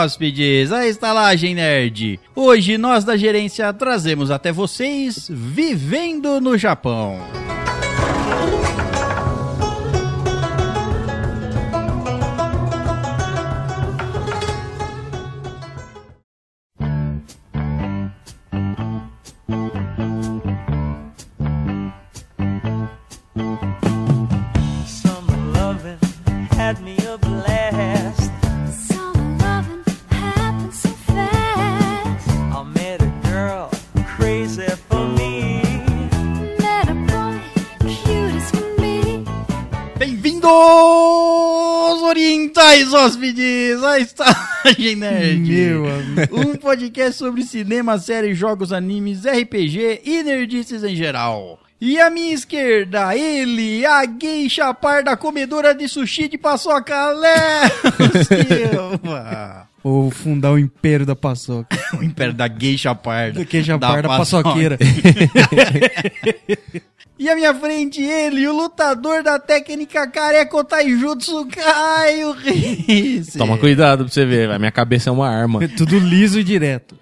hóspedes, a Estalagem Nerd. Hoje nós da gerência trazemos até vocês Vivendo no Japão. Hóspedes, a Estalagem Nerd. Meu amigo. Um podcast sobre cinema, séries, jogos, animes, RPG e nerdices em geral. E à minha esquerda, ele, a geisha parda comedora de sushi de paçoca, Léo Silva. Ou fundar o império da paçoca. O império da geisha parda. Da queixa da parda paçoca. paçoqueira. E à minha frente, ele, o lutador da técnica careca taijutsu, Caio Reis. Toma cuidado pra você ver, a minha cabeça é uma arma. É tudo liso e direto.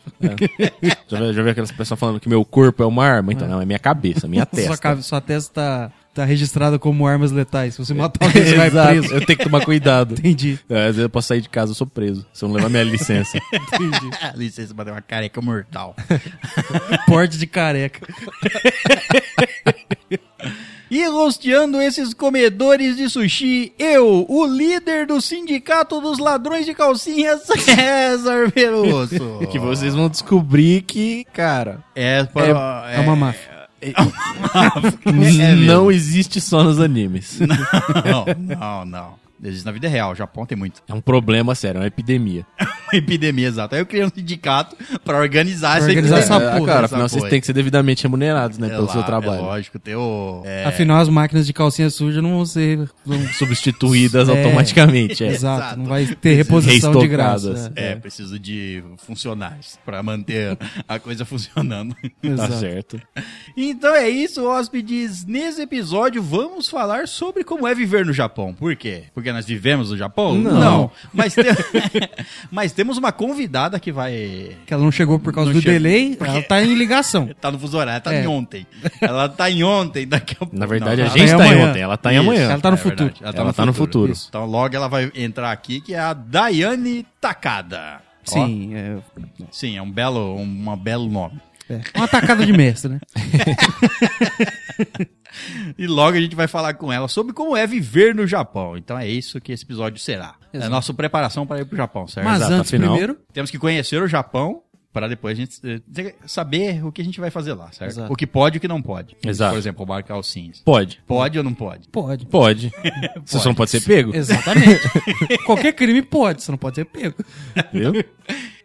Já viu, já viu aquelas pessoas falando que meu corpo é uma arma? Então, não, é minha cabeça, minha Sua, testa. cabe- sua testa tá, registrada como armas letais. Se você matar alguém, você vai preso. eu tenho que tomar cuidado. Entendi. É, Às vezes eu posso sair de casa, eu sou preso. Se eu não levar minha licença. Entendi. Licença pra dar uma careca mortal. Porte de careca. E rosteando esses comedores de sushi, eu, o líder do sindicato dos ladrões de calcinhas, César Veloso. que vocês vão descobrir que, cara, É, para- É uma máfia. É não existe só nos animes. Não, não, não. Existe na vida real, o Japão tem muito. É um problema sério, é uma epidemia. Uma epidemia, exato. Aí eu criei um sindicato pra organizar Pra essa organizar epidemia. essa É, porra, cara, essa afinal vocês porra. têm que ser devidamente remunerados, né, É pelo lá, seu É trabalho. lógico, ter o... é, Afinal, as máquinas de calcinha suja não vão ser. vão- Substituídas É. automaticamente. É. Exato, Exato. não vai ter reposição de graça. É, preciso de funcionários pra manter a coisa funcionando. É, Tá certo. Então é isso, hóspedes. Nesse episódio vamos falar sobre como é viver no Japão. Por quê? Porque nós vivemos no Japão? Não. Mas, te- Mas temos uma convidada que vai. Que ela não chegou por causa Não do chegou. delay, Porque- ela tá em ligação. Tá no fuso horário, tá É. em ontem. Ela tá em ontem, daqui a pouco. Na verdade, Não, a ela- gente tá em tá ontem, ela tá em Isso, amanhã. Ela tá no é futuro. verdade, Ela tá, Ela no, tá no futuro. futuro. Isso. Então logo ela vai entrar aqui, que é a Daiane Takada. Ó, Sim, é, sim, é um belo, um, um belo nome. É. Uma tacada de mestre, né? E logo a gente vai falar com ela sobre como é viver no Japão. Então é isso que esse episódio será. É a Exato. nossa preparação para ir pro Japão, certo? Mas Exato, antes, afinal- primeiro, Temos que conhecer o Japão para depois a gente eh, saber o que a gente vai fazer lá, certo? Exato. O que pode e o que não pode. Exato. Por exemplo, roubar calcinhas. Pode. Pode ou não pode? pode. Pode. Você só não pode ser pego. Exatamente. Qualquer crime pode, você não pode ser pego. Viu?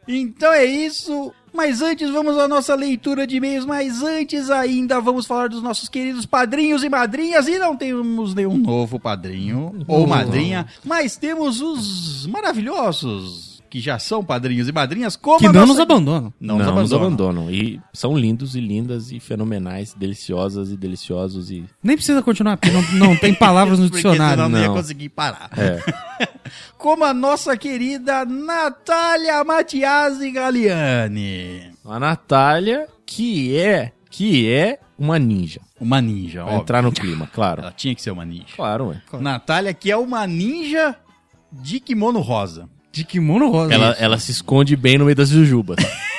Então é isso. Mas antes vamos à nossa leitura de e-mails. Mas antes ainda vamos falar dos nossos queridos padrinhos e madrinhas. E não temos nenhum novo padrinho ou madrinha, mas temos os maravilhosos que já são padrinhos e madrinhas. Como Que não nossa- nos abandonam. Não, Não, nos nos abandonam. abandonam. E são lindos e lindas e fenomenais, deliciosas e deliciosos e... Nem precisa continuar, porque não, não tem palavras no dicionário. senão não ia não. conseguir parar. É. Como a nossa querida Natália Matiasi Galiani. A Natália, que é... Que é uma ninja. Uma ninja, ó. entrar no clima, claro. Ela tinha que ser uma ninja. Claro, ué. Natália, que é uma ninja de kimono rosa. De kimono rosa. Ela, ela se esconde bem no meio das jujubas.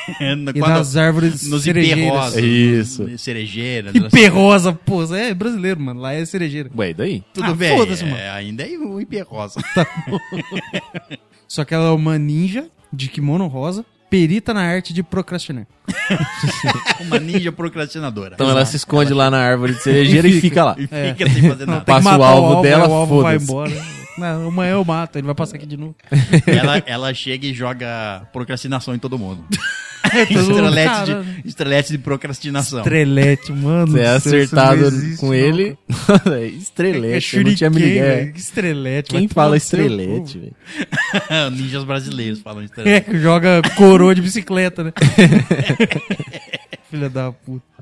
E das árvores nos cerejeiras. hiperrosas. Isso. Cerejeira. IP rosa, pô, é brasileiro, mano. Lá é cerejeira. Ué, e daí? Tudo Ah, bem. foda-se, é, mano. ainda é o hiperrosa. Só que ela é uma ninja de kimono rosa, perita na arte de procrastinar. uma ninja procrastinadora. Então ela se esconde lá na árvore de cerejeira e fica lá. E fica sem fazer nada. Passa o alvo dela, o alvo vai foda-se. embora. Não, amanhã eu mato, ele vai passar aqui de novo. ela, ela chega e joga procrastinação em todo mundo. Mundo, estrelete, de, estrelete de procrastinação. Estrelete, mano. Você é acertado existe, com não, ele. É estrelete, É eu não tinha me que Estrelete. Quem fala estrelete, velho? Ninjas brasileiros falam cu. É, estrelete. que joga coroa de bicicleta, né? Filha da puta.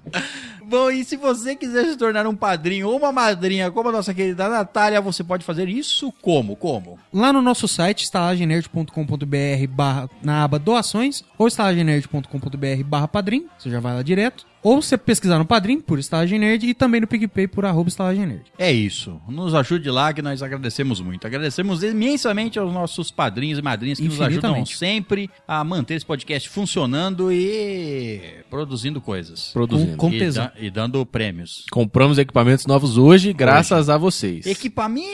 Bom, e se você quiser se tornar um padrinho ou uma madrinha como a nossa querida Natália, você pode fazer isso como? Como? Lá no nosso site, estalagenerd.com.br barra, na aba doações, ou estalagenerd.com.br barra padrim, você já vai lá direto. Ou você pesquisar no Padrim por Estalagem Nerd e também no PicPay por arroba Estalagem Nerd. É isso. Nos ajude lá que nós agradecemos muito. Agradecemos imensamente aos nossos padrinhos e madrinhas que nos ajudam sempre a manter esse podcast funcionando e produzindo coisas. Produzindo. Com e, tesão. da- e dando prêmios. Compramos equipamentos novos hoje, graças a vocês. Equipamento.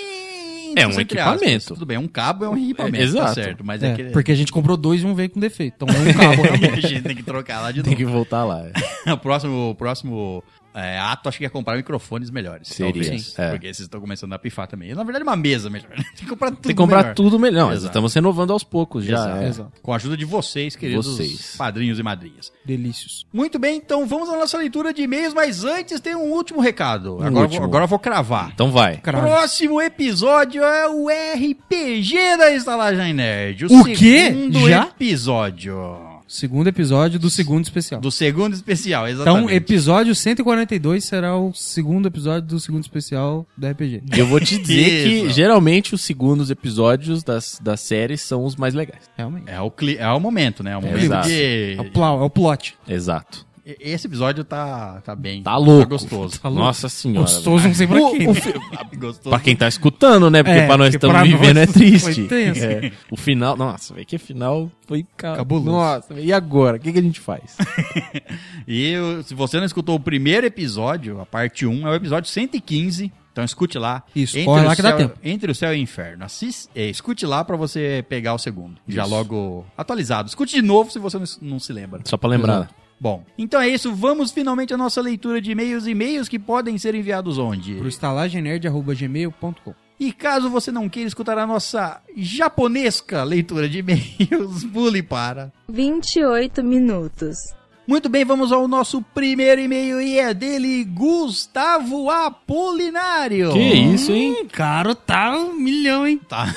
É um equipamento. aspas. Tudo bem, um cabo é um equipamento, É, exato. tá certo. Mas é, É, que porque a gente comprou dois e um veio com defeito. Então é um cabo realmente. a gente tem que trocar lá de Tem novo. que voltar lá. o próximo, o próximo é, ato, acho que é comprar microfones melhores. Seria, talvez. é. Porque esses estão começando a pifar também. Na verdade, uma mesa melhor. Tem que comprar tudo Tem que comprar melhor. tudo melhor. Exato. estamos renovando aos poucos já. Exato. é. Exato. Com a ajuda de vocês, queridos Vocês. padrinhos e madrinhas. Delícios. Muito bem, então vamos à nossa leitura de e-mails, mas antes tem um último recado. agora, eu último. Vou, agora eu vou cravar. Então vai. Caralho. Próximo episódio é o RPG da Estalagem Nerd. O quê? segundo Já? episódio. Segundo episódio do segundo especial. Do segundo especial, exatamente. Então, episódio 142 será o segundo episódio do segundo especial do RPG. Eu vou te dizer que geralmente os segundos episódios das, das séries são os mais legais. Realmente. É o, cli- é o momento, né? É o momento exato. que... É o, plau, é o plot. Exato. Esse episódio tá, tá bem. Tá louco. Tá gostoso. Tá louco. Nossa senhora. Gostoso, não sei pra quem. o né? fi- gostoso. Pra quem tá escutando, né? Porque É, pra nós estamos vivendo nós é triste. foi tenso. É. O final, nossa, velho, que final foi ca- Cabuloso. Nossa, e agora? O que, que a gente faz? E eu- se você não escutou o primeiro episódio, a parte 1, é o episódio 115. Então escute lá. Isso, Entre lá que dá céu- tempo. Entre o céu e o inferno. Assis- é, escute lá pra você pegar o segundo. Já Isso. logo atualizado. Escute de novo se você não, não se lembra. Só pra lembrar. Exato. Bom, então é isso. Vamos finalmente à nossa leitura de e-mails. E-mails que podem ser enviados onde? Pro estalagenerd.gmail.com E caso você não queira escutar a nossa japonesca leitura de e-mails, pule para 28 minutos. Muito bem, vamos ao nosso primeiro e-mail e é dele, Gustavo Apolinário. Que isso, hein? Hum, caro tá um milhão, hein? Tá.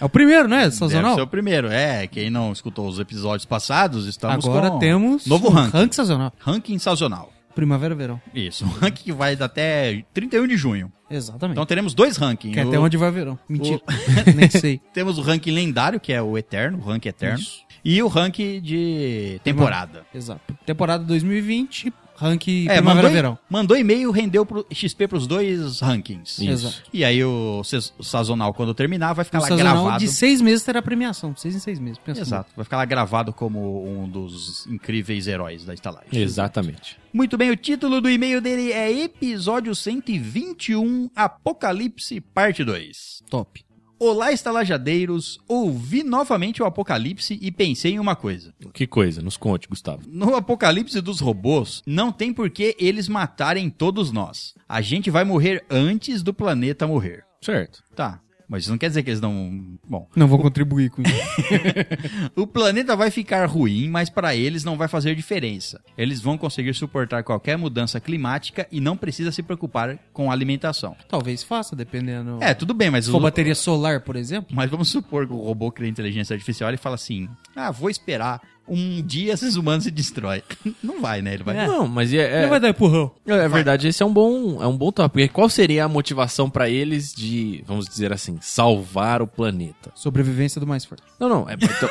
É o primeiro, né? Deve Sazonal? ser o primeiro. É, quem não escutou os episódios passados, estamos Agora com temos novo ranking. ranking sazonal. Ranking sazonal. Primavera, verão. Isso, um ranking que vai até 31 de junho. Exatamente. Então teremos dois rankings. que é O- até onde vai verão. Mentira. Nem sei. Temos o ranking lendário, que é o eterno, o ranking eterno. Isso. E o ranking de temporada. Exato. Temporada 2020, ranking É, primavera, mandou, verão. mandou e-mail, rendeu pro XP pros dois rankings. Isso. Exato. E aí o, o sazonal, quando terminar, vai ficar O lá sazonal gravado. de seis meses terá premiação. Seis em seis meses. Pensa Exato. Vai ficar lá gravado como um dos incríveis heróis da estalagem. Exatamente. Muito bem, o título do e-mail dele é Episódio 121 Apocalipse, Parte 2. Top. Olá, estalajadeiros. Ouvi novamente o Apocalipse e pensei em uma coisa. Que coisa, nos conte, Gustavo. No apocalipse dos robôs, não tem por que eles matarem todos nós. A gente vai morrer antes do planeta morrer. Certo. Tá. Mas isso não quer dizer que eles não. Bom, Não vou contribuir com isso. o planeta vai ficar ruim, mas para eles não vai fazer diferença. Eles vão conseguir suportar qualquer mudança climática e não precisa se preocupar com a alimentação. Talvez faça, dependendo. É, tudo bem, mas Se for o- bateria solar, por exemplo. Mas vamos supor que o robô cria inteligência artificial e fala assim: Ah, vou esperar. Um dia esses humanos se destroem. Não vai, né? Ele vai. É. Não, mas é, Ele vai dar empurrão. é, é verdade, esse é um bom, é um bom tópico. Porque qual seria a motivação pra eles de, vamos dizer assim, salvar o planeta? Sobrevivência do mais forte. Não, não. É, então-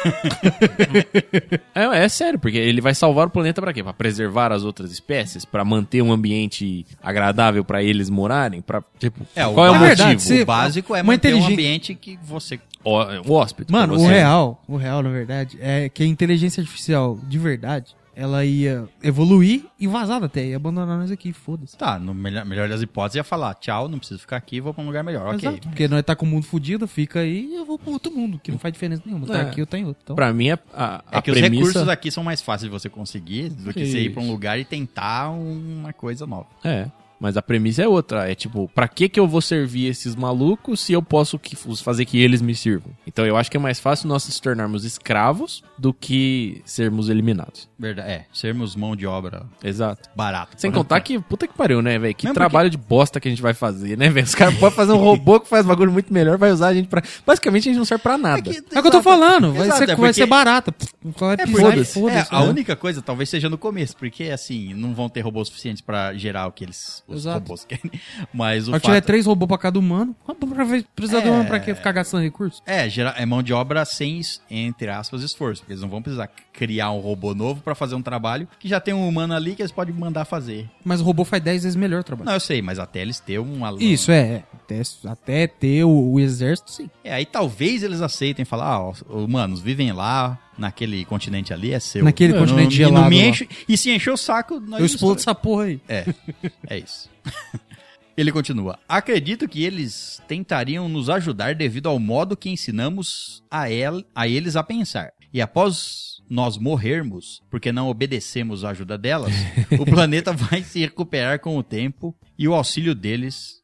é, é sério, porque ele vai salvar o planeta pra quê? Pra preservar as outras espécies? Pra manter um ambiente agradável pra eles morarem? Pra, tipo, É, o qual é o básico, motivo? verdade, se- o básico é uma manter um ambiente que você. O, o hóspede. Mano, o real, o real, na verdade, é que a inteligência artificial, de verdade, ela ia evoluir e vazar da Terra, ia abandonar nós aqui, foda-se. Tá, no melhor, melhor das hipóteses, ia falar: tchau, não preciso ficar aqui, vou pra um lugar melhor. Ok. Exato, porque nós tá com o mundo fudido, fica aí e eu vou pra outro mundo, que não faz diferença nenhuma. Tá É. aqui, eu tá em outro. Então, Pra mim, a, a, É a que os premissa... recursos aqui são mais fáceis de você conseguir do que você ir pra um Isso. lugar e tentar uma coisa nova. É. Mas a premissa é outra. É tipo, pra que que eu vou servir esses malucos se eu posso que- fazer que eles me sirvam? Então eu acho que é mais fácil nós nos tornarmos escravos do que sermos eliminados. Verdade. É, sermos mão de obra Exato. barata. Sem contar que, puta que pariu, né, velho? Que Mesmo trabalho de bosta que a gente vai fazer, né, velho? Os caras podem fazer um robô que faz bagulho muito melhor, vai usar a gente pra. Basicamente a gente não serve pra nada. que- É o que eu tô falando, vai, Exato, ser, é vai porque- ser Vai É, pisar e porque- foda-se. é, a né? única coisa talvez seja no começo, porque assim, não vão ter robôs suficientes pra gerar o que eles Exato. robôs querem. Mas o Se fato, tiver três robôs pra cada humano, precisa de É. um pra quê? Ficar gastando recursos? é, é mão de obra sem, entre aspas, esforço. Porque eles não vão precisar criar um robô novo pra fazer um trabalho que já tem um humano ali que eles podem mandar fazer. Mas o robô faz 10 vezes melhor o trabalho. Não, eu sei, mas até eles ter um aluno. Isso, é. Até, até ter o, o exército, sim. É, aí talvez eles aceitem falar, ah, ó, humanos, vivem lá, naquele continente ali, é seu. Naquele continente e não gelado me enche, E se encher o saco, nós Eu explodo essa porra aí. É, é isso. Ele continua. Acredito que eles tentariam nos ajudar devido ao modo que ensinamos a, el, a eles a pensar. E após nós morrermos, porque não obedecemos a ajuda delas, o planeta vai se recuperar com o tempo e o auxílio deles,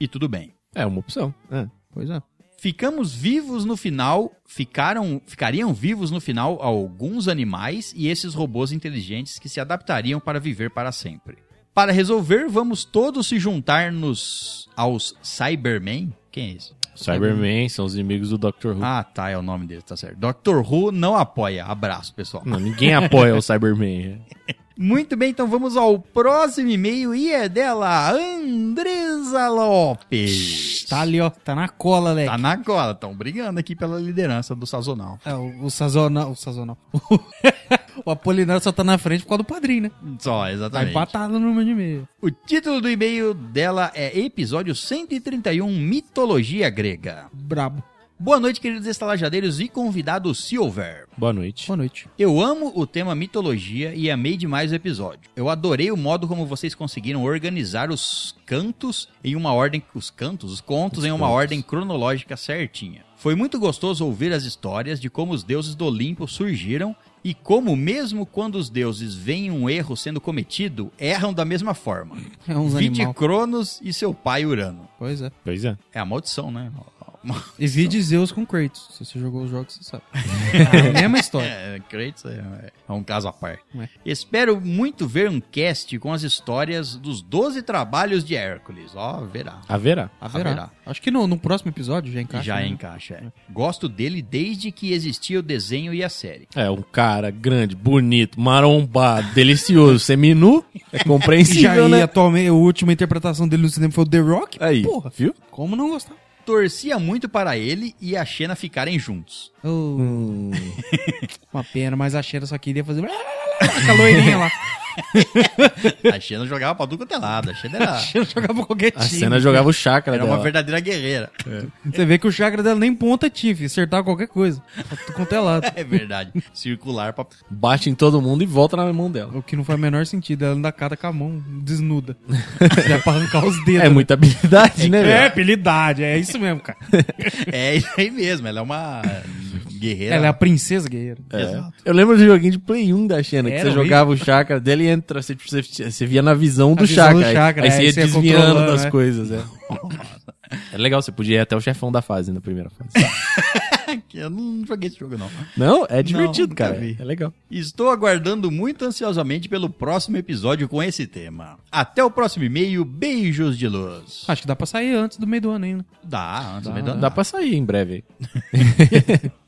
e tudo bem. É uma opção. É. Pois é. Ficamos vivos no final, ficaram, ficariam vivos no final alguns animais e esses robôs inteligentes que se adaptariam para viver para sempre. Para resolver, vamos todos se juntar nos aos Cybermen. Quem é esse? Cybermen são os inimigos do Doctor Who. Ah, tá, é o nome dele, tá certo. Dr. Who não apoia. Abraço, pessoal. Não, ninguém apoia o Cybermen. Muito bem, então vamos ao próximo e-mail e é dela, Andresa Lopes. Tá ali, ó. Tá na cola, Leque. Tá na cola, estão brigando aqui pela liderança do Sazonal. É, o, o sazonal. O sazonal. o Apolinário só tá na frente por causa do padrinho, né? Só, Tá exatamente. empatado no número de e-mail. O título do e-mail dela é Episódio 131 Mitologia Grega. Brabo. Boa noite, queridos estalajadeiros e convidado Silver. Boa noite. Boa noite. Eu amo o tema mitologia e amei demais o episódio. Eu adorei o modo como vocês conseguiram organizar os cantos em uma ordem. Os cantos? Os contos em uma contos. ordem cronológica certinha. Foi muito gostoso ouvir as histórias de como os deuses do Olimpo surgiram e como, mesmo quando os deuses veem um erro sendo cometido, erram da mesma forma. É uns. Cronos e seu pai Urano. Pois é. Pois é. É a maldição, né? E vide Zeus com Kratos. Se você jogou os jogos, você sabe. É a mesma história. É, Kratos é, é um caso à parte. Ué. Espero muito ver um cast com as histórias dos 12 trabalhos de Hércules. Ó, verá. Haverá. Haverá. Haverá. Acho que no, no próximo episódio já encaixa. Já né? encaixa. é. Gosto dele desde que existia o desenho e a série. É, um cara grande, bonito, marombado, delicioso, seminu. É E já compreensível, aí, né? atualmente, a última interpretação dele no cinema foi o The Rock. Aí, Porra, viu? como não gostar? Torcia muito para ele e a Xena ficarem juntos. Oh, Hum, Uma pena, mas a Xena só queria fazer... A loirinha lá. A Xena jogava pra tudo quanto é lado. A Xena era, A Xena jogava qualquer a time. cena jogava o chakra era dela. uma verdadeira guerreira. Você vê que o chakra dela nem ponta tinha, filho. Acertava qualquer coisa. Pra tudo quanto é lado. É verdade. Circular pra... Bate em todo mundo e volta na mão dela. O que não faz o menor sentido. Ela anda cada com a mão desnuda. Já pra arrancar os dedos. É muita habilidade, né, É, habilidade. É isso mesmo, cara. É isso aí mesmo. Ela é uma guerreira. Ela é a princesa guerreira. É. Exato. Eu lembro do joguinho de Play 1 da Xena, que você horrível. jogava o chakra dele e entra, você, você, você via na visão do visão chakra. do aí- chakra, aí, aí você ia você ia desviando controlando, das né? coisas, é. É legal, você podia ir até o chefão da fase, na primeira fase. Eu não joguei esse jogo, não. Não, é divertido, nunca cara. vi. É legal. Estou aguardando muito ansiosamente pelo próximo episódio com esse tema. Até o próximo e-mail. Beijos de luz. Acho que dá pra sair antes do meio do ano ainda. Dá, antes Dá. do meio do Dá ano. pra sair em breve aí.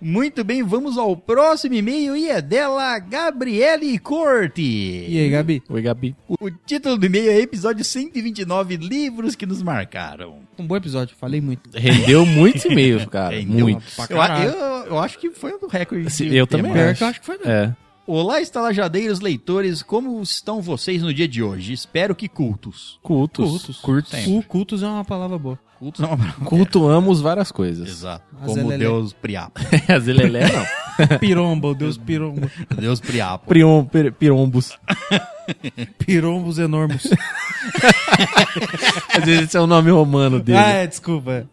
Muito bem, vamos ao próximo e-mail e é dela, Gabriele Corte. E aí, Gabi? Oi, Gabi. O, o título do e-mail é episódio 129, Livros que nos marcaram. Um bom episódio, falei muito. Rendeu muitos e-mails, cara. Rendeu muito. Eu, eu, eu acho que foi um do recorde. De Eu também acho. eu acho que foi mesmo. É. Olá, estalajadeiros leitores, como estão vocês no dia de hoje? Espero que cultos. Cultos. Cultos. Curtos. Cu- Cultos é uma palavra boa. Cultos não é uma Cultuamos várias coisas. Exato. A Como Zelelé. Deus Priapo. A Zelelé, não. Pirombo, Deus pirombo. Deus Priapo. Priom, pir- pirombos. Pirombos enormes. Às vezes esse é o nome romano dele. ah, é, desculpa.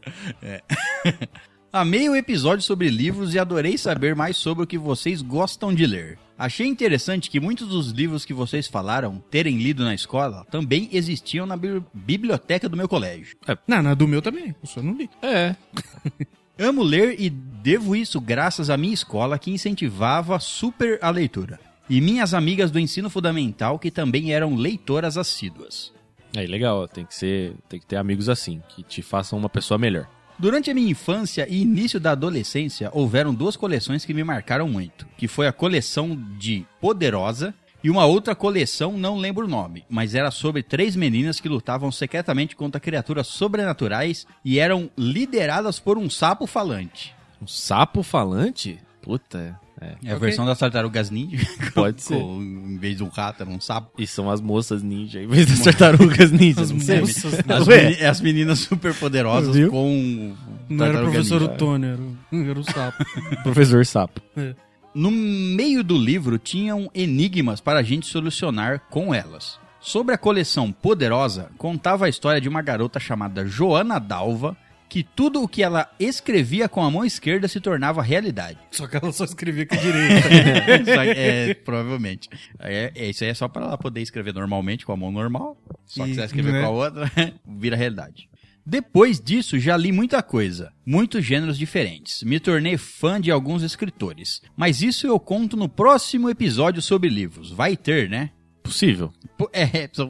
Amei o episódio sobre livros e adorei saber mais sobre o que vocês gostam de ler. Achei interessante que muitos dos livros que vocês falaram terem lido na escola também existiam na bi- biblioteca do meu colégio. Não, na do meu também. Eu só não li. É. Amo ler e devo isso graças à minha escola que incentivava super a leitura. E minhas amigas do ensino fundamental que também eram leitoras assíduas. Aí, legal. Tem que ser. Tem que ter amigos assim, que te façam uma pessoa melhor. Durante a minha infância e início da adolescência, houveram duas coleções que me marcaram muito, que foi a coleção de Poderosa e uma outra coleção, não lembro o nome, mas era sobre três meninas que lutavam secretamente contra criaturas sobrenaturais e eram lideradas por um sapo falante. Um sapo falante? Puta. É. É a versão das tartarugas ninja. Pode ser. Com- em vez de um rato, era um sapo. E são as moças ninja, em vez das tartarugas ninjas. Não sei. moças As, meni- as meninas super poderosas Viu? com. Não era o professor ninja. Otônio, era o, era o sapo. professor sapo. No meio do livro tinham enigmas para a gente solucionar com elas. Sobre a coleção Poderosa, contava a história de uma garota chamada Joana Dalva, que tudo o que ela escrevia com a mão esquerda se tornava realidade. Só que ela só escrevia com a direita. Que- é, provavelmente. É, é, isso aí é só para ela poder escrever normalmente com a mão normal. Só que E- se ela escrever né? com a outra, vira realidade. Depois disso, já li muita coisa, muitos gêneros diferentes. Me tornei fã de alguns escritores. Mas isso eu conto no próximo episódio sobre livros. Vai ter, né? Possível. É, precisa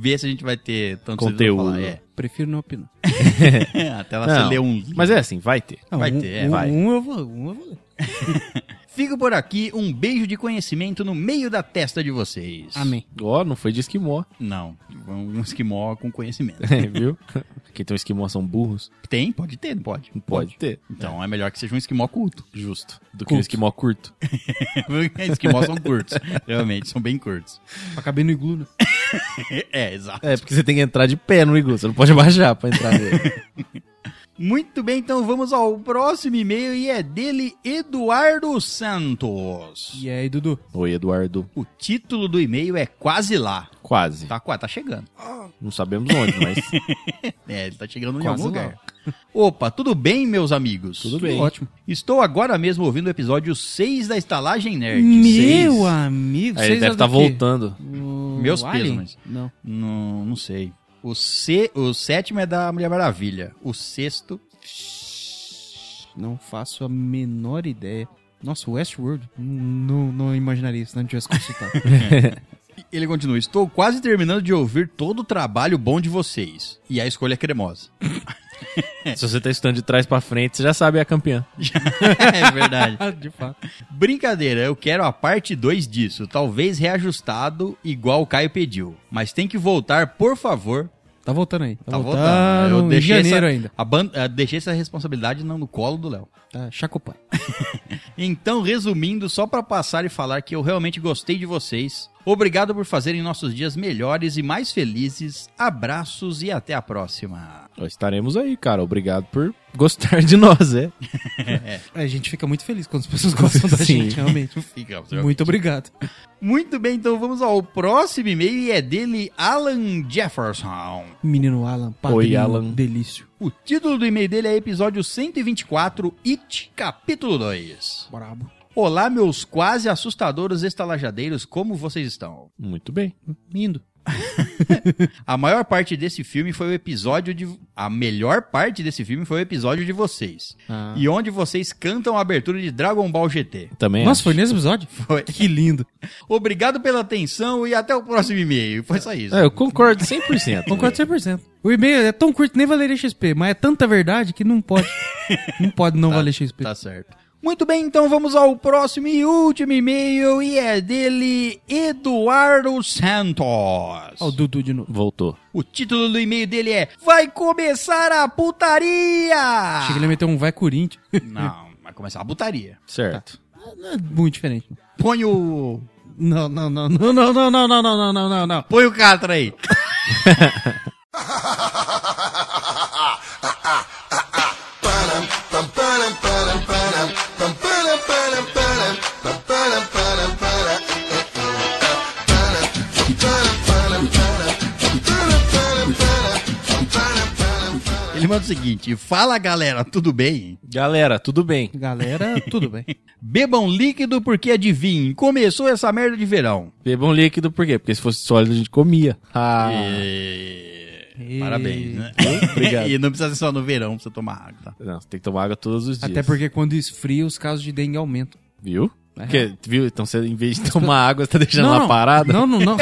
ver se a gente vai ter tanto Conteúdo. É. Prefiro não opinar. Até ela Não, se ler um. Mas é assim, vai ter. Não, Vai um, ter, é, um, vai. Um eu vou, um eu vou ler. Fico por aqui, um beijo de conhecimento no meio da testa de vocês. Amém. Ó, não foi de esquimó. Não, um esquimó com conhecimento. É, viu? Quem tem um esquimó são burros. Tem? Pode ter, não pode? Pode ter. Então é melhor que seja um esquimó culto. Justo. Do que um Culto. esquimó curto. Esquimós são curtos. Realmente, são bem curtos. Pra caber no iglu, né? É, exato. É, porque você tem que entrar de pé no iglu. Você não pode baixar pra entrar nele. Muito bem, então vamos ao próximo e-mail e é dele, Eduardo Santos. E aí, Dudu? Oi, Eduardo. O título do e-mail é Quase Lá. Quase. Tá, tá chegando. Não sabemos onde, mas É, ele tá chegando em Quase algum lá. lugar. Opa, tudo bem, meus amigos? Tudo bem. Ótimo. Estou agora mesmo ouvindo o episódio 6 da Estalagem Nerd. Meu Seis. amigo, Aí ele vocês deve é estar quê? voltando. O Meus Alien? pêsames. Não. Não, não sei. O, C, o sétimo é da Mulher Maravilha. O sexto. Não faço a menor ideia. Nossa, Westworld? Não, não imaginaria se não tivesse consultado. Ele continua. Estou quase terminando de ouvir todo o trabalho bom de vocês. E a escolha é cremosa. Se você tá estudando de trás pra frente, você já sabe a campeã. é verdade. De fato. Brincadeira, eu quero a parte 2 disso. Talvez reajustado, igual o Caio pediu. Mas tem que voltar, por favor. Tá voltando aí. Tá, Tá voltando. voltando. Eu em deixei janeiro essa, ainda. a ban- eh, deixei essa responsabilidade no, no colo do Léo. Tá, Chacopai. Então, resumindo, só pra passar e falar que eu realmente gostei de vocês. Obrigado por fazerem nossos dias melhores e mais felizes. Abraços e até a próxima. Estaremos aí, cara. Obrigado por gostar de nós, é. A gente fica muito feliz quando as pessoas gostam da Sim. gente, realmente. Muito obrigado. Muito bem, então vamos ao próximo e-mail e é dele, Alan Jefferson. Menino Alan, padrinho, Oi, Alan. delício. O título do e-mail dele é episódio 124, It, capítulo 2. Brabo. Olá, meus quase assustadores estalajadeiros, como vocês estão? Muito bem. Lindo. A maior parte desse filme foi o episódio de. A melhor parte desse filme foi o episódio de vocês. Ah. E onde vocês cantam a abertura de Dragon Ball GT. Também Nossa, acho. foi nesse episódio? Foi. Que lindo. Obrigado pela atenção e até o próximo e-mail. Foi só isso. É, eu concordo 100%. Concordo 100%. O e-mail é tão curto, nem valeria XP, mas é tanta verdade que não pode. não pode não valer XP. Tá certo. Muito bem, então vamos ao próximo e último e-mail e é dele, Eduardo Santos. Ó, o Dudu de novo. Voltou. O título do e-mail dele é Vai começar a putaria! Chega ele a meter um vai Corinthians. Não, vai começar a putaria. Certo. Não é muito diferente. Põe o. Não, não, não, não, não, não, não, não, não, não, não, não, não. Põe o Catra aí. Ele manda o seguinte: Fala galera, tudo bem? Galera, tudo bem. Galera, tudo bem. Bebam líquido porque adivinhem, começou essa merda de verão. Bebam líquido por quê? Porque se fosse sólido a gente comia. Ah, E... E- Parabéns, né? Obrigado. e não precisa ser só no verão pra você tomar água, tá? não, você tem que tomar água todos os dias. Até porque quando esfria, os casos de dengue aumentam. Viu? É. Porque, viu? Então você, em vez de tomar água, você tá deixando ela não, parada? Não, não, não.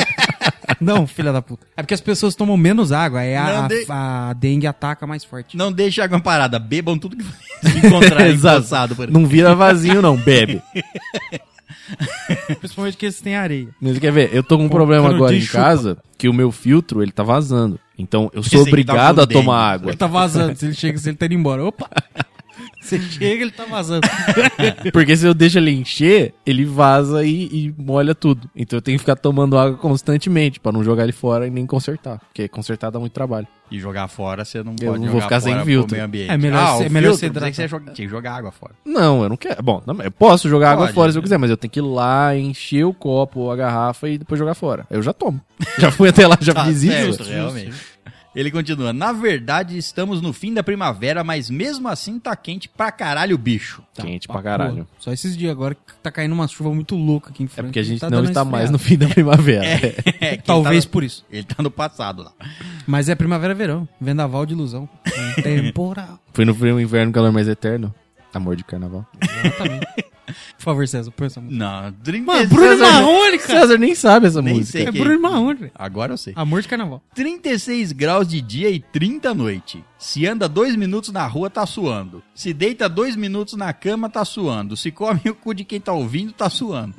Não, filha da puta. É porque as pessoas tomam menos água, aí a, Não de- a dengue ataca mais forte. Não deixe a água parada, bebam tudo que vocês encontrarem Exato. por aí. Não vira vazio, não, bebe. Principalmente que eles têm areia. Mas quer ver? Eu tô com um problema canudinho agora em chupa. casa, que o meu filtro, ele tá vazando. Então, eu Esse sou tá obrigado a dengue. tomar água. Ele tá vazando. Se ele chega, se ele tá indo embora. Opa! Você chega, ele tá vazando. Porque se eu deixo ele encher, ele vaza e, e molha tudo. Então eu tenho que ficar tomando água constantemente, pra não jogar ele fora e nem consertar. Porque consertar dá muito trabalho. E jogar fora, você não Eu pode vou jogar ficar sem filtro. meio ambiente. É melhor ah, ser- é melhor filtro, você hidratado. joga- tinha que jogar água fora. Não, eu não quero. Bom, não, eu posso jogar água Pode, fora se eu né? quiser, mas eu tenho que ir lá, encher o copo ou a garrafa e depois jogar fora. Eu já tomo. Já fui até lá, já Tá fiz certo, isso. realmente. Ele continua. Na verdade, estamos no fim da primavera, mas mesmo assim tá quente pra caralho o bicho. Quente pra caralho. Pô, só esses dias agora que tá caindo uma chuva muito louca aqui em É frente. porque a gente tá não está mais no fim da primavera. É, que Talvez ele tá, por isso. Ele tá no passado lá. Mas é primavera-verão. Vendaval de ilusão. Temporal. Foi no frio, inverno, calor mais eterno. Amor de carnaval. Exatamente. Por favor, César, põe essa música. Não, 30 Mano, Bruno César- Marrone, cara. César nem sabe essa Nem música. sei. É que- Bruno Marrone, velho. Agora eu sei. Amor de carnaval. 36 graus de dia e 30 à noite. Se anda dois minutos na rua, tá suando. Se deita dois minutos na cama, tá suando. Se come o cu de quem tá ouvindo, tá suando.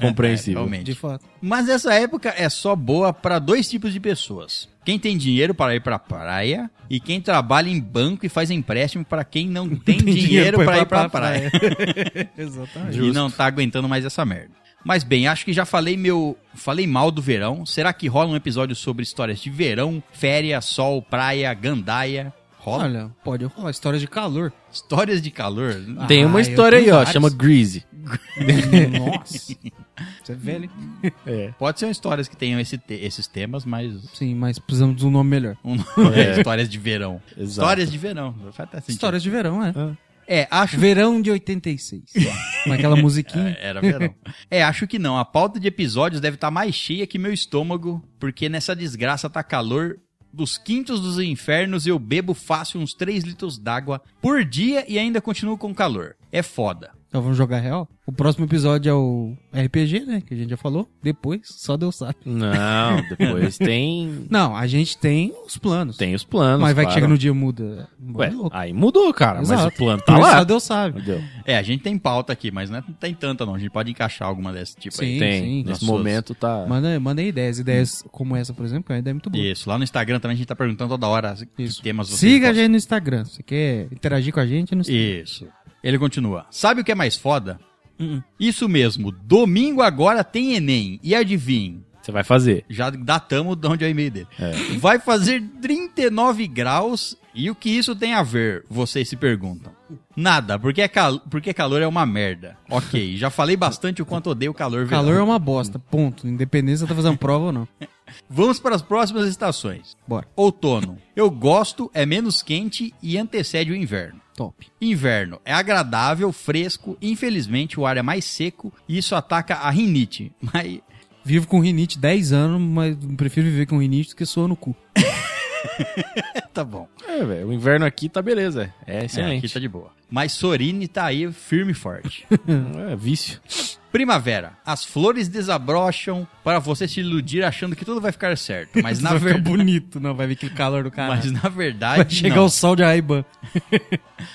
Compreensível. Realmente. De fato. Mas essa época é só boa para dois tipos de pessoas. Quem tem dinheiro para ir pra praia e quem trabalha em banco e faz empréstimo para quem não tem, dinheiro para ir pra praia. Exatamente. E não tá aguentando mais essa merda. Mas bem, acho que já falei meu, falei mal do verão. Será que rola um episódio sobre histórias de verão, férias, sol, praia, gandaia? Rola? Olha, pode rolar histórias de calor. Histórias de calor? Tem Ah, uma história aí, ó, chama Greasy. Nossa. Você é velho, hein? Pode ser histórias que tenham esse te- esses temas, mas Sim, mas precisamos de um nome melhor. um- É. histórias de verão. Exato. Histórias de verão. Histórias de verão, é. É, acho Verão de 86. Com aquela musiquinha. É, Era verão. é, acho que não. A pauta de episódios deve estar mais cheia que meu estômago, porque nessa desgraça tá calor dos quintos dos infernos eu bebo fácil uns 3 litros d'água por dia e ainda continuo com calor. É foda. Então vamos jogar real? O próximo episódio é o RPG, né? Que a gente já falou. Depois, só Deus sabe. Não, depois tem. Não, a gente tem os planos. Tem os planos. mas vai que chega no dia e muda. Ué, aí mudou, cara. Mas Exato. o plano tá lá. Só Deus sabe. Entendeu? É, a gente tem pauta aqui, mas não, é- não tem tanta não. A gente pode encaixar alguma desse tipo aí. Sim, Tem. sim. Nesse momento tá. Manda, manda aí ideias. Ideias como essa, por exemplo, que é uma ideia muito boa. Isso, lá no Instagram também a gente tá perguntando toda hora que Isso. temas vocês Siga a gente no Instagram. Você quer interagir com a gente no Instagram? Isso. Ele continua. Sabe o que é mais foda? Uh-uh. Isso mesmo. Domingo agora tem Enem. E adivinhe? Você vai fazer. Já datamos de onde é o e-mail dele. É. Vai fazer 39 graus. E o que isso tem a ver? Vocês se perguntam. Nada, porque, é cal... porque calor é uma merda. Ok, já falei bastante o quanto odeio o calor. verão. Calor é uma bosta, ponto. Independente se tá fazendo prova ou não. Vamos para as próximas estações. Bora. Outono. Eu gosto, é menos quente e antecede o inverno. Top. Inverno é agradável, fresco, infelizmente o ar é mais seco e isso ataca a rinite. Mas Vivo com rinite 10 anos, mas prefiro viver com rinite do que soa no cu. tá bom. É, velho. O inverno aqui tá beleza. É É, excelente. aqui tá de boa. Mas Sorine tá aí firme e forte. É, vício. Primavera. As flores desabrocham para você se iludir achando que tudo vai ficar certo. Mas na, vai ficar ver... bonito, não. Vai vir aquele calor do cara. Mas na Vai verdade chegar não. o sol de Aiban.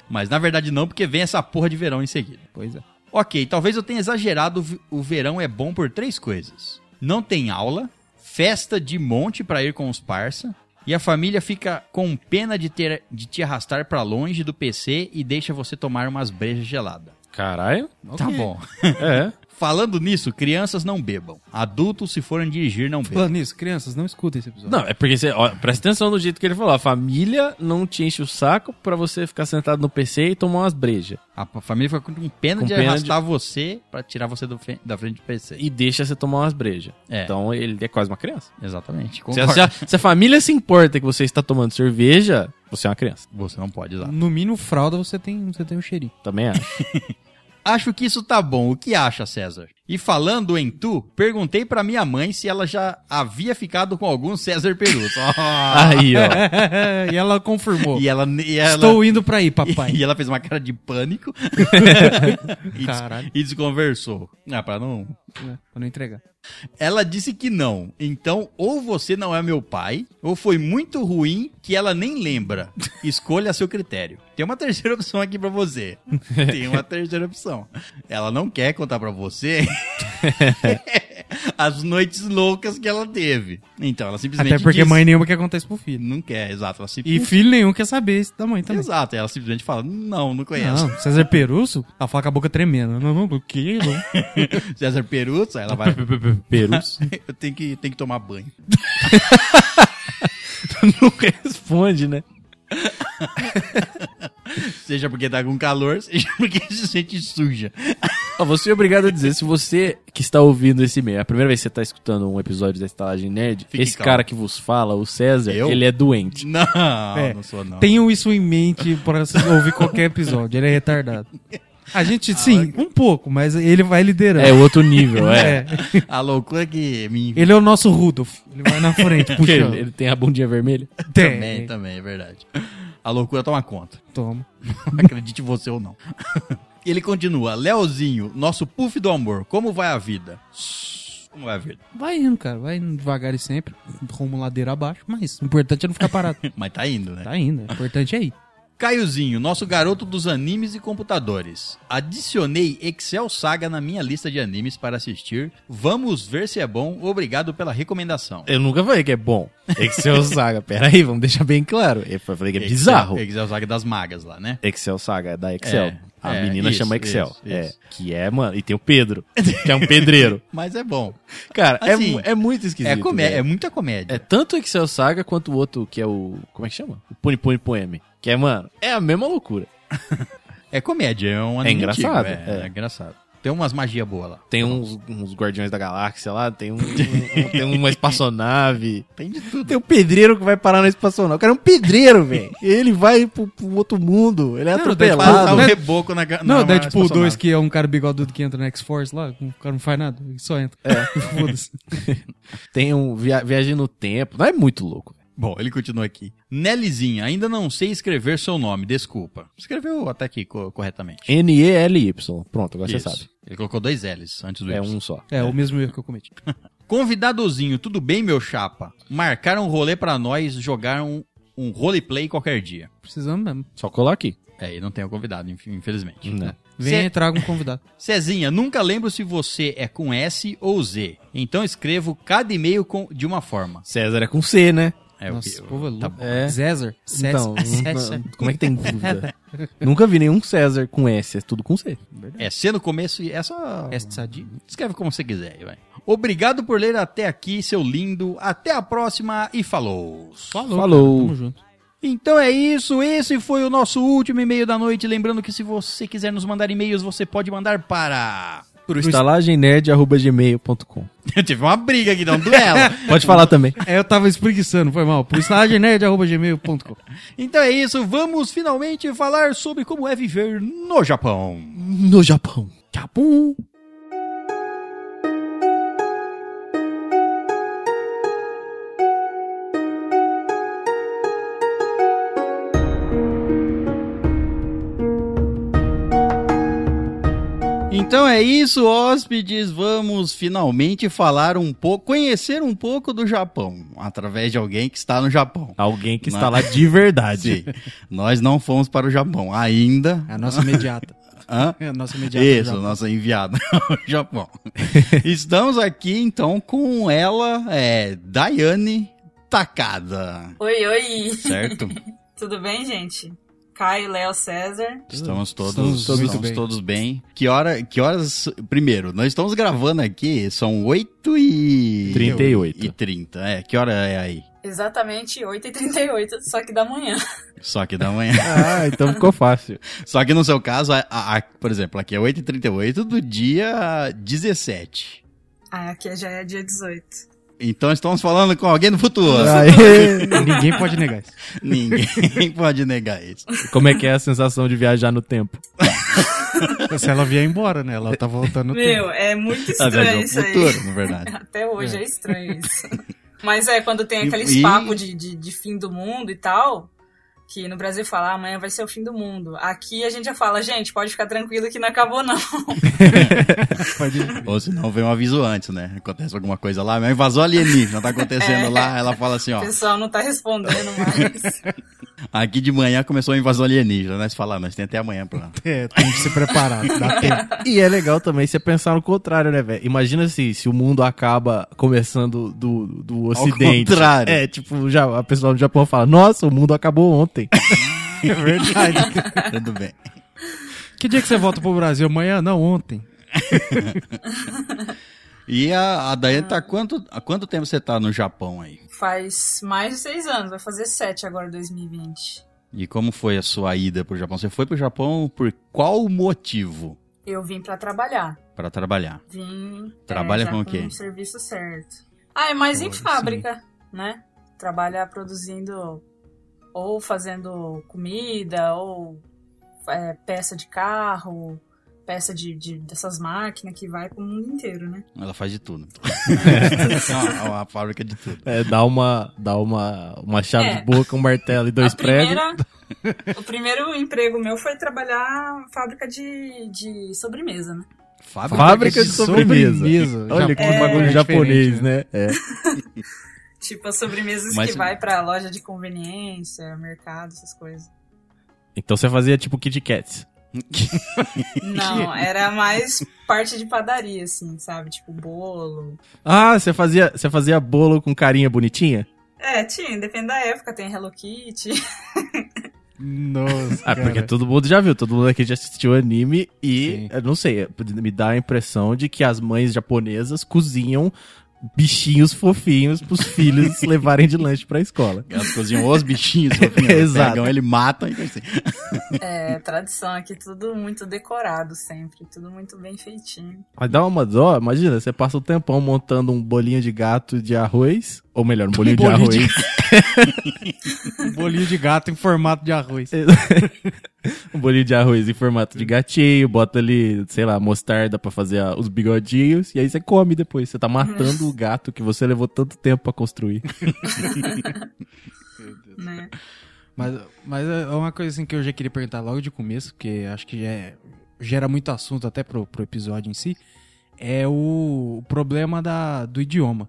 Mas na verdade não, porque vem essa porra de verão em seguida. Pois é. Ok, talvez eu tenha exagerado. o verão é bom por três coisas: não tem aula, festa de monte pra ir com os parça, e a família fica com pena de, ter, de te arrastar pra longe do PC e deixa você tomar umas brejas geladas. Caralho. Tá bom. É. Falando nisso, crianças não bebam. Adultos, se forem dirigir, não bebam. Falando nisso, crianças, não escutem esse episódio. Não, é porque você. Ó, presta atenção no jeito que ele falou. A família não te enche o saco pra você ficar sentado no PC e tomar umas brejas. A família fica com pena Com de pena arrastar você pra tirar você do fe- da frente do PC. E deixa você tomar umas brejas. É. Então ele é quase uma criança. Exatamente. Se, concordo. se a, se a família se importa que você está tomando cerveja, Você é uma criança. Você não pode usar. No mínimo, fralda você tem, você tem um cheirinho. Também acho. Acho que isso tá bom. O que acha, César? E falando em tu, perguntei pra minha mãe se ela já havia ficado com algum César Peruso. Aí, ó. e ela confirmou. e ela, e ela, Estou indo pra aí, papai. E ela fez uma cara de pânico e, des- Caralho. e desconversou. Ah, pra não. É, pra não entregar. Ela disse que não. Então, ou você não é meu pai, ou foi muito ruim que ela nem lembra. Escolha a seu critério. Tem uma terceira opção aqui pra você. Tem uma terceira opção. Ela não quer contar pra você as noites loucas que ela teve. Então, ela simplesmente Até porque mãe nenhuma quer contar isso pro filho. não quer, exato. Ela E simplesmente... filho nenhum quer saber isso da mãe também. Exato, ela simplesmente fala: Não, não conheço. Não, César Perusso, ela fala com a boca tremendo. Não, não, do que? César Perusso, ela vai. Perus. Eu tenho que, tenho que tomar banho. Não responde, né? Seja porque tá com calor, seja porque se sente suja. Ó, você é obrigado a dizer, se você que está ouvindo esse e-mail, é a primeira vez que você está escutando um episódio da Estalagem Nerd, Fique esse calmo. cara que vos fala, o César, Eu? ele é doente. Não, É, não sou não. Tenham isso em mente pra vocês ouvir qualquer episódio. Ele é retardado. A gente, sim, um pouco, mas ele vai liderando. É outro nível, é. É. A loucura que me Ele é o nosso Rudolf. Ele vai na frente, puxando. ele, ele tem a bundinha vermelha. também, Tem. também, é verdade. A loucura toma conta. Toma. Acredite você ou não. Ele continua, Leozinho, nosso puff do amor, como vai a vida? Como vai a vida? Vai indo, cara. Vai indo devagar e sempre. Rumo ladeira abaixo. Mas o importante é não ficar parado. Mas tá indo, né? Tá indo. O importante é ir. Caiozinho, nosso garoto dos animes e computadores. Adicionei Excel Saga na minha lista de animes para assistir. Vamos ver se é bom. Obrigado pela recomendação. Eu nunca falei que é bom. Excel Saga, pera aí, vamos deixar bem claro. Eu falei que é bizarro. Excel Saga das magas lá, né? Excel Saga é da Excel. É, a é, menina isso, chama Excel. isso, é. isso. Que é, mano. E tem o Pedro, que é um pedreiro. Mas é bom. Cara, é Assim, mu- é, muito esquisito. É, comé velho. é muita comédia. É tanto o Excel Saga quanto o outro que é o. Como é que chama? O Pony Pony Poeme. Que é, mano, é a mesma loucura. É comédia, é um anime engraçado, antigo, é, é. é engraçado. Tem umas magia boa lá. Tem uns, uns Guardiões da Galáxia lá, tem, um, um- tem uma espaçonave. Tem de tudo. Tem um pedreiro que vai parar na espaçonave. O cara é um pedreiro, velho. Ele vai pro, pro outro mundo. Ele é Não, atropelado. Passar um né? reboco na ga- Não, na Deadpool espaçonave. 2, que é um cara bigodudo que entra na X-Force lá. O cara não faz nada. Ele só entra. É. Foda-se. Tem um via viagem no tempo. Não é muito louco. Bom, ele continua aqui. Nellyzinha, ainda não sei escrever seu nome, desculpa. Escreveu até aqui co- corretamente. N-E-L-Y. Pronto, agora você Isso. sabe. Ele colocou dois L's antes do É Y. um só. É, o mesmo erro que eu cometi. Convidadozinho, tudo bem, meu chapa? Marcaram um rolê pra nós jogar um, um roleplay qualquer dia. Precisamos mesmo. Só colar aqui. É, e não tem o convidado, inf- infelizmente. Não. Venha Cê- e traga um convidado. Cezinha, nunca lembro se você é com S ou Z. Então escrevo cada e-mail com, de uma forma. César é com C, né? É Nossa, o povo é louco. tá bom. É. César. Então, César. como é que tem dúvida? Nunca vi nenhum César com S, é tudo com C. É C no começo e essa. É sadio. Escreve como você quiser, vai. Obrigado por ler até aqui, seu lindo. Até a próxima e falou. Falou. Falou. cara, Tamo junto. Então é isso, esse foi o nosso último e-mail da noite. Lembrando que se você quiser nos mandar e-mails, você pode mandar para. Pro estalagemnerd.gmail.com Teve uma briga aqui, não, duelo. Pode falar também. É, eu tava espreguiçando, foi mal. Por estagenerd.gmail.com então é isso, vamos finalmente falar sobre como é viver no Japão. No Japão. Japão. Então é isso, hóspedes. Vamos finalmente falar um pouco, conhecer um pouco do Japão, através de alguém que está no Japão. Alguém que está lá de verdade. Sim, nós não fomos para o Japão ainda. É a nossa imediata. Hã? É a nossa imediata. Isso, nossa enviada ao Japão. Estamos aqui então com ela, é, Daiane Takada, Oi, oi! certo? Tudo bem, gente? Caio, Léo, César. Estamos todos, Estamos estamos, muito bem. todos bem. Que hora, que horas? Primeiro, nós estamos gravando aqui, são 8 e 38. e 30. É, que hora é aí? Exatamente 8h38, só que da manhã. Só que da manhã. ah, então ficou fácil. Só que no seu caso, a- a- a- por exemplo, aqui é 8h38 do dia 17. Ah, aqui já é dia 18. Então estamos falando com alguém do futuro. Aí, Ninguém pode negar isso. Ninguém pode negar isso. Como é que é a sensação de viajar no tempo? Se ela vier embora, né? Ela tá voltando no tempo. Meu, é muito estranho isso aí. futuro, na verdade. Até hoje é, estranho isso. Mas é, quando tem aqueles E- papos de, de, de fim do mundo e tal, que no Brasil fala, "Ah, amanhã vai ser o fim do mundo. Aqui a gente já fala, gente, pode ficar tranquilo que não acabou não. Pode... Ou se não, vem um aviso antes, né? Acontece alguma coisa lá, mas invasão alienígena tá acontecendo É. lá, ela fala assim, ó, O pessoal não tá respondendo mais. aqui de manhã começou a invasão alienígena, né? Você fala, "Ah, nós tem até amanhã pra... É, tem que se preparar, dá tempo. e é legal também você pensar no contrário, né, velho? Imagina se, se o mundo acaba começando do, do ocidente. contrário. É, tipo, já, a pessoa do Japão fala, nossa, o mundo acabou ontem. É verdade. Tudo bem. Que dia que você volta pro Brasil? Amanhã? Não, ontem. E a, a Daiane tá há quanto, há quanto tempo você tá no Japão aí? Faz mais de seis anos, vai fazer sete agora 2020. E como foi a sua ida pro Japão? Você foi pro Japão por qual motivo? Eu vim pra trabalhar. Pra trabalhar. Vim. Trabalha é, com o quê? um serviço certo. Ah, é mais em Pô, sim. fábrica, né? Trabalhar produzindo ou fazendo comida, ou é, peça de carro, peça de, de- dessas máquinas que vai pro mundo inteiro, né? Ela faz de tudo. é uma, uma fábrica de tudo. É, dá uma, dá uma, uma chave É. de boca, um martelo e dois A pregos. primeira- o primeiro emprego meu foi trabalhar fábrica de, de sobremesa, né? Fábrica de sobremesa. sobremesa. Olha Já- que É. bagulho é japonês, né? É. Tipo, as sobremesas Mas- que vai pra loja de conveniência, mercado, essas coisas. Então você fazia tipo Kit Kats. Não, era mais parte de padaria, assim, sabe? Tipo, bolo. Ah, você fazia, você fazia bolo com carinha bonitinha? É, tinha, depende da época, tem Hello Kitty. Nossa, Ah, porque cara. todo mundo já viu, todo mundo aqui já assistiu anime e, Sim. eu não sei, me dá a impressão de que as mães japonesas cozinham bichinhos fofinhos pros filhos levarem de lanche pra escola. Elas cozinham os bichinhos, fofinhos, elas Exato. pegam ele, matam e assim. É, tradição aqui, tudo muito decorado sempre, tudo muito bem feitinho. Mas dá uma dó, imagina, você passa um tempão montando um bolinho de gato de arroz, ou melhor, um bolinho, de bolinho arroz. de- Um bolinho de gato em formato de arroz. um bolinho de arroz em formato de gatinho, bota ali, sei lá, mostarda pra fazer a- os bigodinhos, e aí você come depois. Você tá matando o gato que você levou tanto tempo pra construir. Né? Mas, mas é uma coisa assim que eu já queria perguntar logo de começo, porque acho que é- gera muito assunto até pro, pro episódio em si, é o, o problema da, do idioma.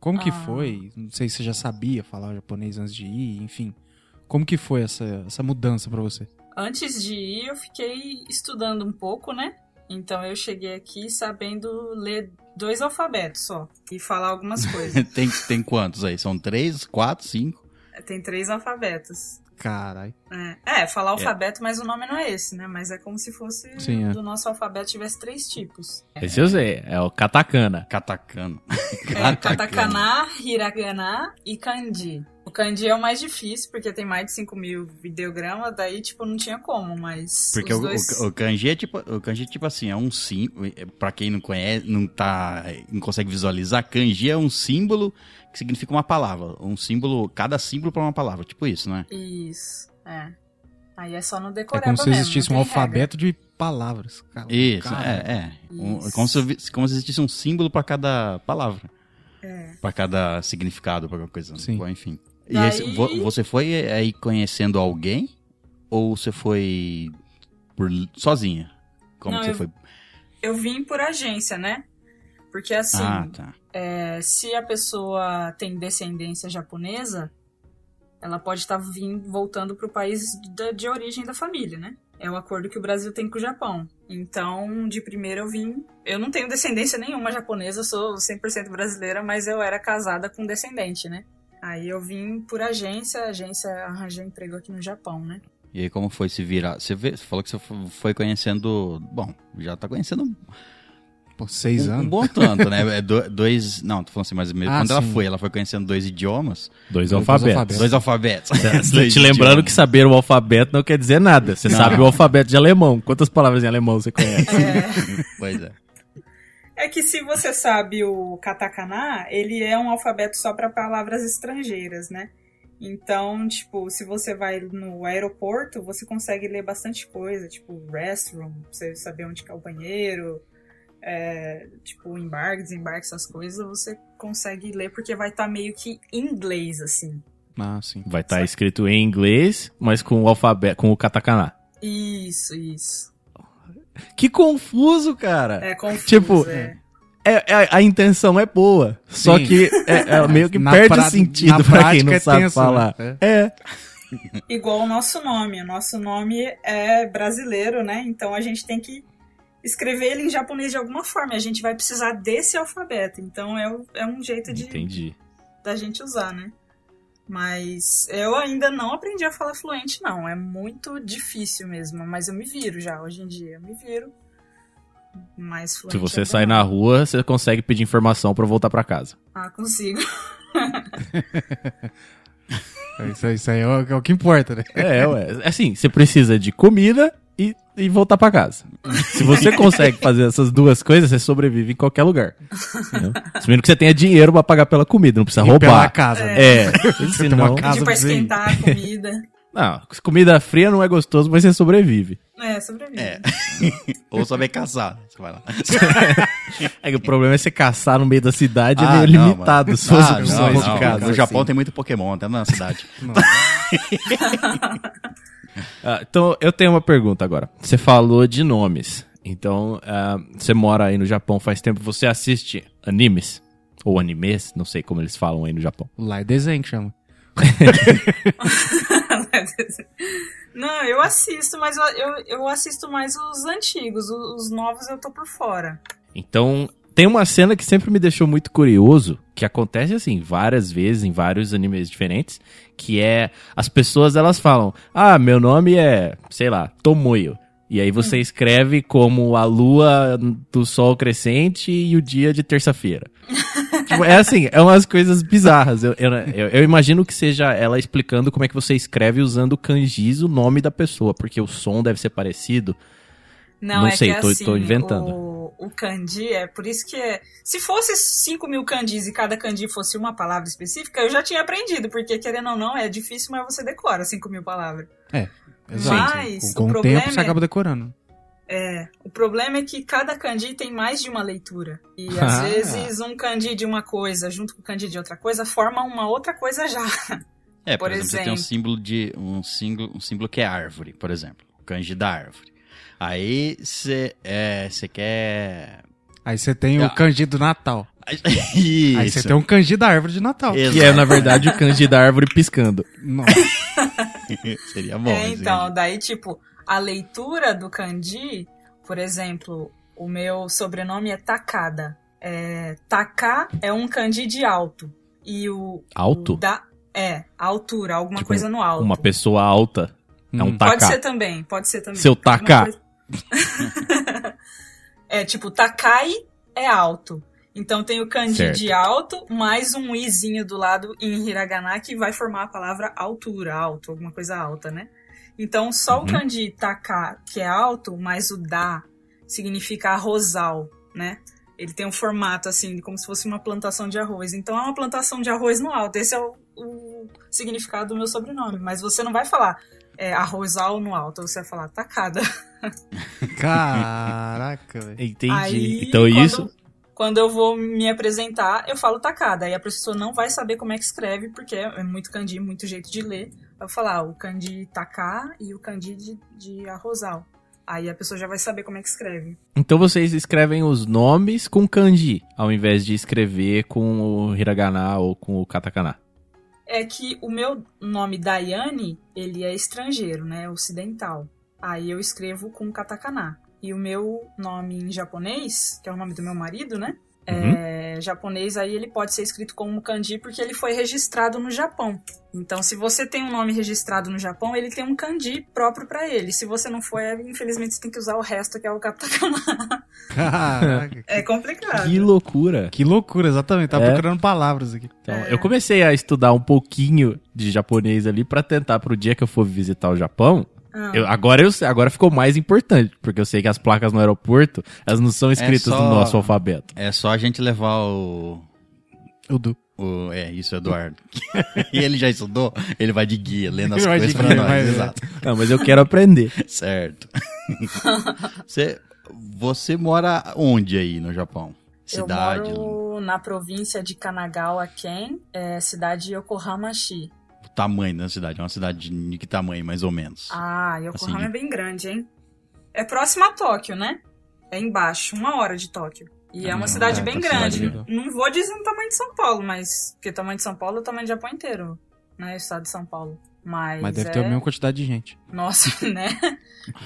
Como que Ah. foi? Não sei se você já sabia falar japonês antes de ir, enfim. Como que foi essa, essa mudança pra você? Antes de ir, eu fiquei estudando um pouco, né? Então eu cheguei aqui sabendo ler dois alfabetos só e falar algumas coisas. Tem, tem quantos aí? São três, quatro, cinco? Tem três alfabetos. Caralho. É, é, falar alfabeto, mas o nome não é esse, né? Mas é como se fosse Sim, é. do nosso alfabeto tivesse três tipos. Esse eu sei, é o katakana. Katakana. É, katakana, hiragana e kanji. O kanji é o mais difícil, porque tem mais de 5 mil ideogramas, daí, tipo, não tinha como, mas Porque os o, dois... o, o kanji é tipo, o kanji é tipo assim, é um símbolo, pra quem não conhece, não tá, não consegue visualizar, kanji é um símbolo que significa uma palavra, um símbolo, cada símbolo pra uma palavra, tipo isso, não é? Isso, é. Aí é só no É decoreba como se mesmo, existisse um alfabeto de palavras. Cara, Isso, cara. é, é. Um- Isso. como, se, como se existisse um símbolo pra cada palavra, É. pra cada significado, pra qualquer coisa, Sim. Bom, enfim. E Daí- esse- vo- você foi aí conhecendo alguém ou você foi por sozinha? Como Não, que você eu- foi? Eu vim por agência, né? Porque assim, Ah, tá. é, se a pessoa tem descendência japonesa, ela pode estar vindo, voltando para o país da- de origem da família, né? É o acordo que o Brasil tem com o Japão. Então, de primeiro eu vim. Eu não tenho descendência nenhuma japonesa, sou 100% brasileira, mas eu era casada com descendente, né? Aí eu vim por agência, a agência arranjou emprego aqui no Japão, né? E aí, como foi se virar? Você, vê, você falou que você fo- foi conhecendo. Bom, já tá conhecendo Pô, seis um anos. bom tanto, né? É do- dois. Não, tô falando assim, mas mesmo Ah, quando ela sim. foi, ela foi conhecendo dois idiomas. Dois Dois alfabetos. alfabetos. Dois alfabetos. Te Dois te lembrando idiomas. que saber o alfabeto não quer dizer nada. Você Não. sabe o alfabeto de alemão. Quantas palavras em alemão você conhece? É, Pois é. É que se você sabe o katakana, ele é um alfabeto só para palavras estrangeiras, né? Então, tipo, se você vai no aeroporto, você consegue ler bastante coisa, tipo restroom, pra você saber onde que é o banheiro, é, tipo embarque, desembarque, essas coisas, você consegue ler porque vai estar meio que em inglês, assim. Ah, sim. Vai estar escrito em inglês, mas com o alfabeto, com o katakana. Isso, isso. Que confuso, cara. É confuso, Tipo, é. É, é- a intenção é boa, só Sim. que é, é meio que Na perde pra- sentido na pra quem não é sabe tenso, falar. né? É. Igual o nosso nome. O nosso nome é brasileiro, né? Então a gente tem que escrever ele em japonês de alguma forma. A gente vai precisar desse alfabeto. Então é, é um jeito de Entendi. da gente usar, né? Mas eu ainda não aprendi a falar fluente, não. É muito difícil mesmo. Mas eu me viro já. Hoje em dia eu me viro. Mais fluente. Se você sair na rua, você consegue pedir informação pra voltar pra casa. Ah, consigo. Isso, aí- isso aí é o, é o que importa, né? É, ué. Assim, você precisa de comida e, e voltar pra casa. Se você consegue fazer essas duas coisas, você sobrevive em qualquer lugar. Mesmo que você tenha dinheiro pra pagar pela comida, não precisa E pela roubar. casa. né? É, tem senão... uma casa Pedir pra você esquentar a comida. Não, comida fria não é gostoso, mas você sobrevive. É, sobrevive. É. Ou saber caçar. Você vai lá. É que o problema é você caçar no meio da cidade, Ah, é meio não, limitado mano. suas Ah, opções não, de não. casa. No Japão assim. tem muito Pokémon, até na cidade. Ah, então, eu tenho uma pergunta agora. Você falou de nomes. Então, ah, você mora aí no Japão faz tempo. Você assiste animes? Ou animes? Não sei como eles falam aí no Japão. Lá é desenho que chama. Não, eu assisto, mas eu, eu, eu assisto mais os antigos. Os novos eu tô por fora. Então, tem uma cena que sempre me deixou muito curioso, que acontece assim, várias vezes em vários animes diferentes, que é as pessoas elas falam: "Ah, meu nome é, sei lá, Tomoyo". E aí você escreve como a lua do sol crescente e o dia de terça-feira. Tipo, é assim, é umas coisas bizarras. Eu, eu, eu- eu imagino que seja ela explicando como é que você escreve usando kanjis o nome da pessoa, porque o som deve ser parecido. Não, Não é sei, que tô- assim, tô inventando. O, o kanji é por isso que é. Se fosse 5 mil kanjis e cada kanji fosse uma palavra específica, eu já tinha aprendido, porque querendo ou não, é difícil, mas você decora 5 mil palavras. Exato. Mas com o com o problema tempo você é- acaba decorando. É, o problema é que cada kanji tem mais de uma leitura. E às Ah. vezes um kanji de uma coisa junto com o kanji de outra coisa forma uma outra coisa já. É, por, Por exemplo, você tem um exemplo. símbolo de um símbolo, um símbolo que é árvore, por exemplo, o kanji da árvore. Aí você é, você quer Aí você tem Ah. o kanji do Natal. Isso. Aí você tem um kanji da árvore de Natal. Exato. Que é, na verdade, o kanji da árvore piscando. Nossa. Seria bom. é, então, kanji. daí tipo, a leitura do kanji, por exemplo, o meu sobrenome é Takada. É, Taka é um kanji de alto. E o. Alto? o da, é, altura, alguma Tipo, coisa no alto. Uma pessoa alta é um Hum. Pode ser taká. também, pode ser também. Seu coisa- é, tipo, Takai é alto. Então tem o kanji Certo. de alto, mais um izinho do lado em hiragana que vai formar a palavra altura, alto, alguma coisa alta, né? Então só Uhum. o kanji taka, que é alto, mais o da significa arrozal, né? Ele tem um formato assim, como se fosse uma plantação de arroz. Então é uma plantação de arroz no alto. Esse é o, o significado do meu sobrenome. Mas você não vai falar é, arrozal no alto, você vai falar tacada. Caraca, velho. Entendi. Aí, então quando- isso. Quando eu vou me apresentar, eu falo tacada. Aí a pessoa não vai saber como é que escreve, porque é muito kanji, muito jeito de ler. Eu vou falar o kanji taká e o kanji de, de arrozal. Aí a pessoa já vai saber como é que escreve. Então vocês escrevem os nomes com kanji, ao invés de escrever com o hiragana ou com o katakana. É que o meu nome Daiane, ele é estrangeiro, né? Ocidental. Aí eu escrevo com katakana. E o meu nome em japonês, que é o nome do meu marido, né? É, japonês aí ele pode ser escrito como kanji porque ele foi registrado no Japão. Então, se você tem um nome registrado no Japão, ele tem um kanji próprio pra ele. Se você não for, infelizmente você tem que usar o resto, que é o katakana. Caraca. É complicado. Que loucura. Que loucura, exatamente. Tava É. procurando palavras aqui. Então, É. eu comecei a estudar um pouquinho de japonês ali pra tentar pro dia que eu for visitar o Japão, Ah. Eu- agora, eu, agora ficou mais importante, porque eu sei que as placas no aeroporto, elas não são escritas só- no nosso alfabeto. É só a gente levar o. O Du. o é, isso, Eduardo. e ele já estudou, ele vai de guia, lendo as de coisas pra guia, nós. vai- Exato. Não, mas eu quero aprender. Certo. você, você mora onde aí no Japão? Cidade? Eu moro na província de Kanagawa, Ken, é, cidade Yokohama-shi. Tamanho da cidade? É uma cidade de que tamanho, mais ou menos? Ah, Yokohama Assim, é bem grande, hein? É próximo a Tóquio, né? É embaixo, uma hora de Tóquio. E é Ah, uma não, cidade é, bem tá grande. cidade- Não vou dizer o tamanho de São Paulo, mas. Porque o tamanho de São Paulo é o tamanho do Japão inteiro, né? O estado de São Paulo. Mas. Mas deve é... ter a mesma quantidade de gente. Nossa, né?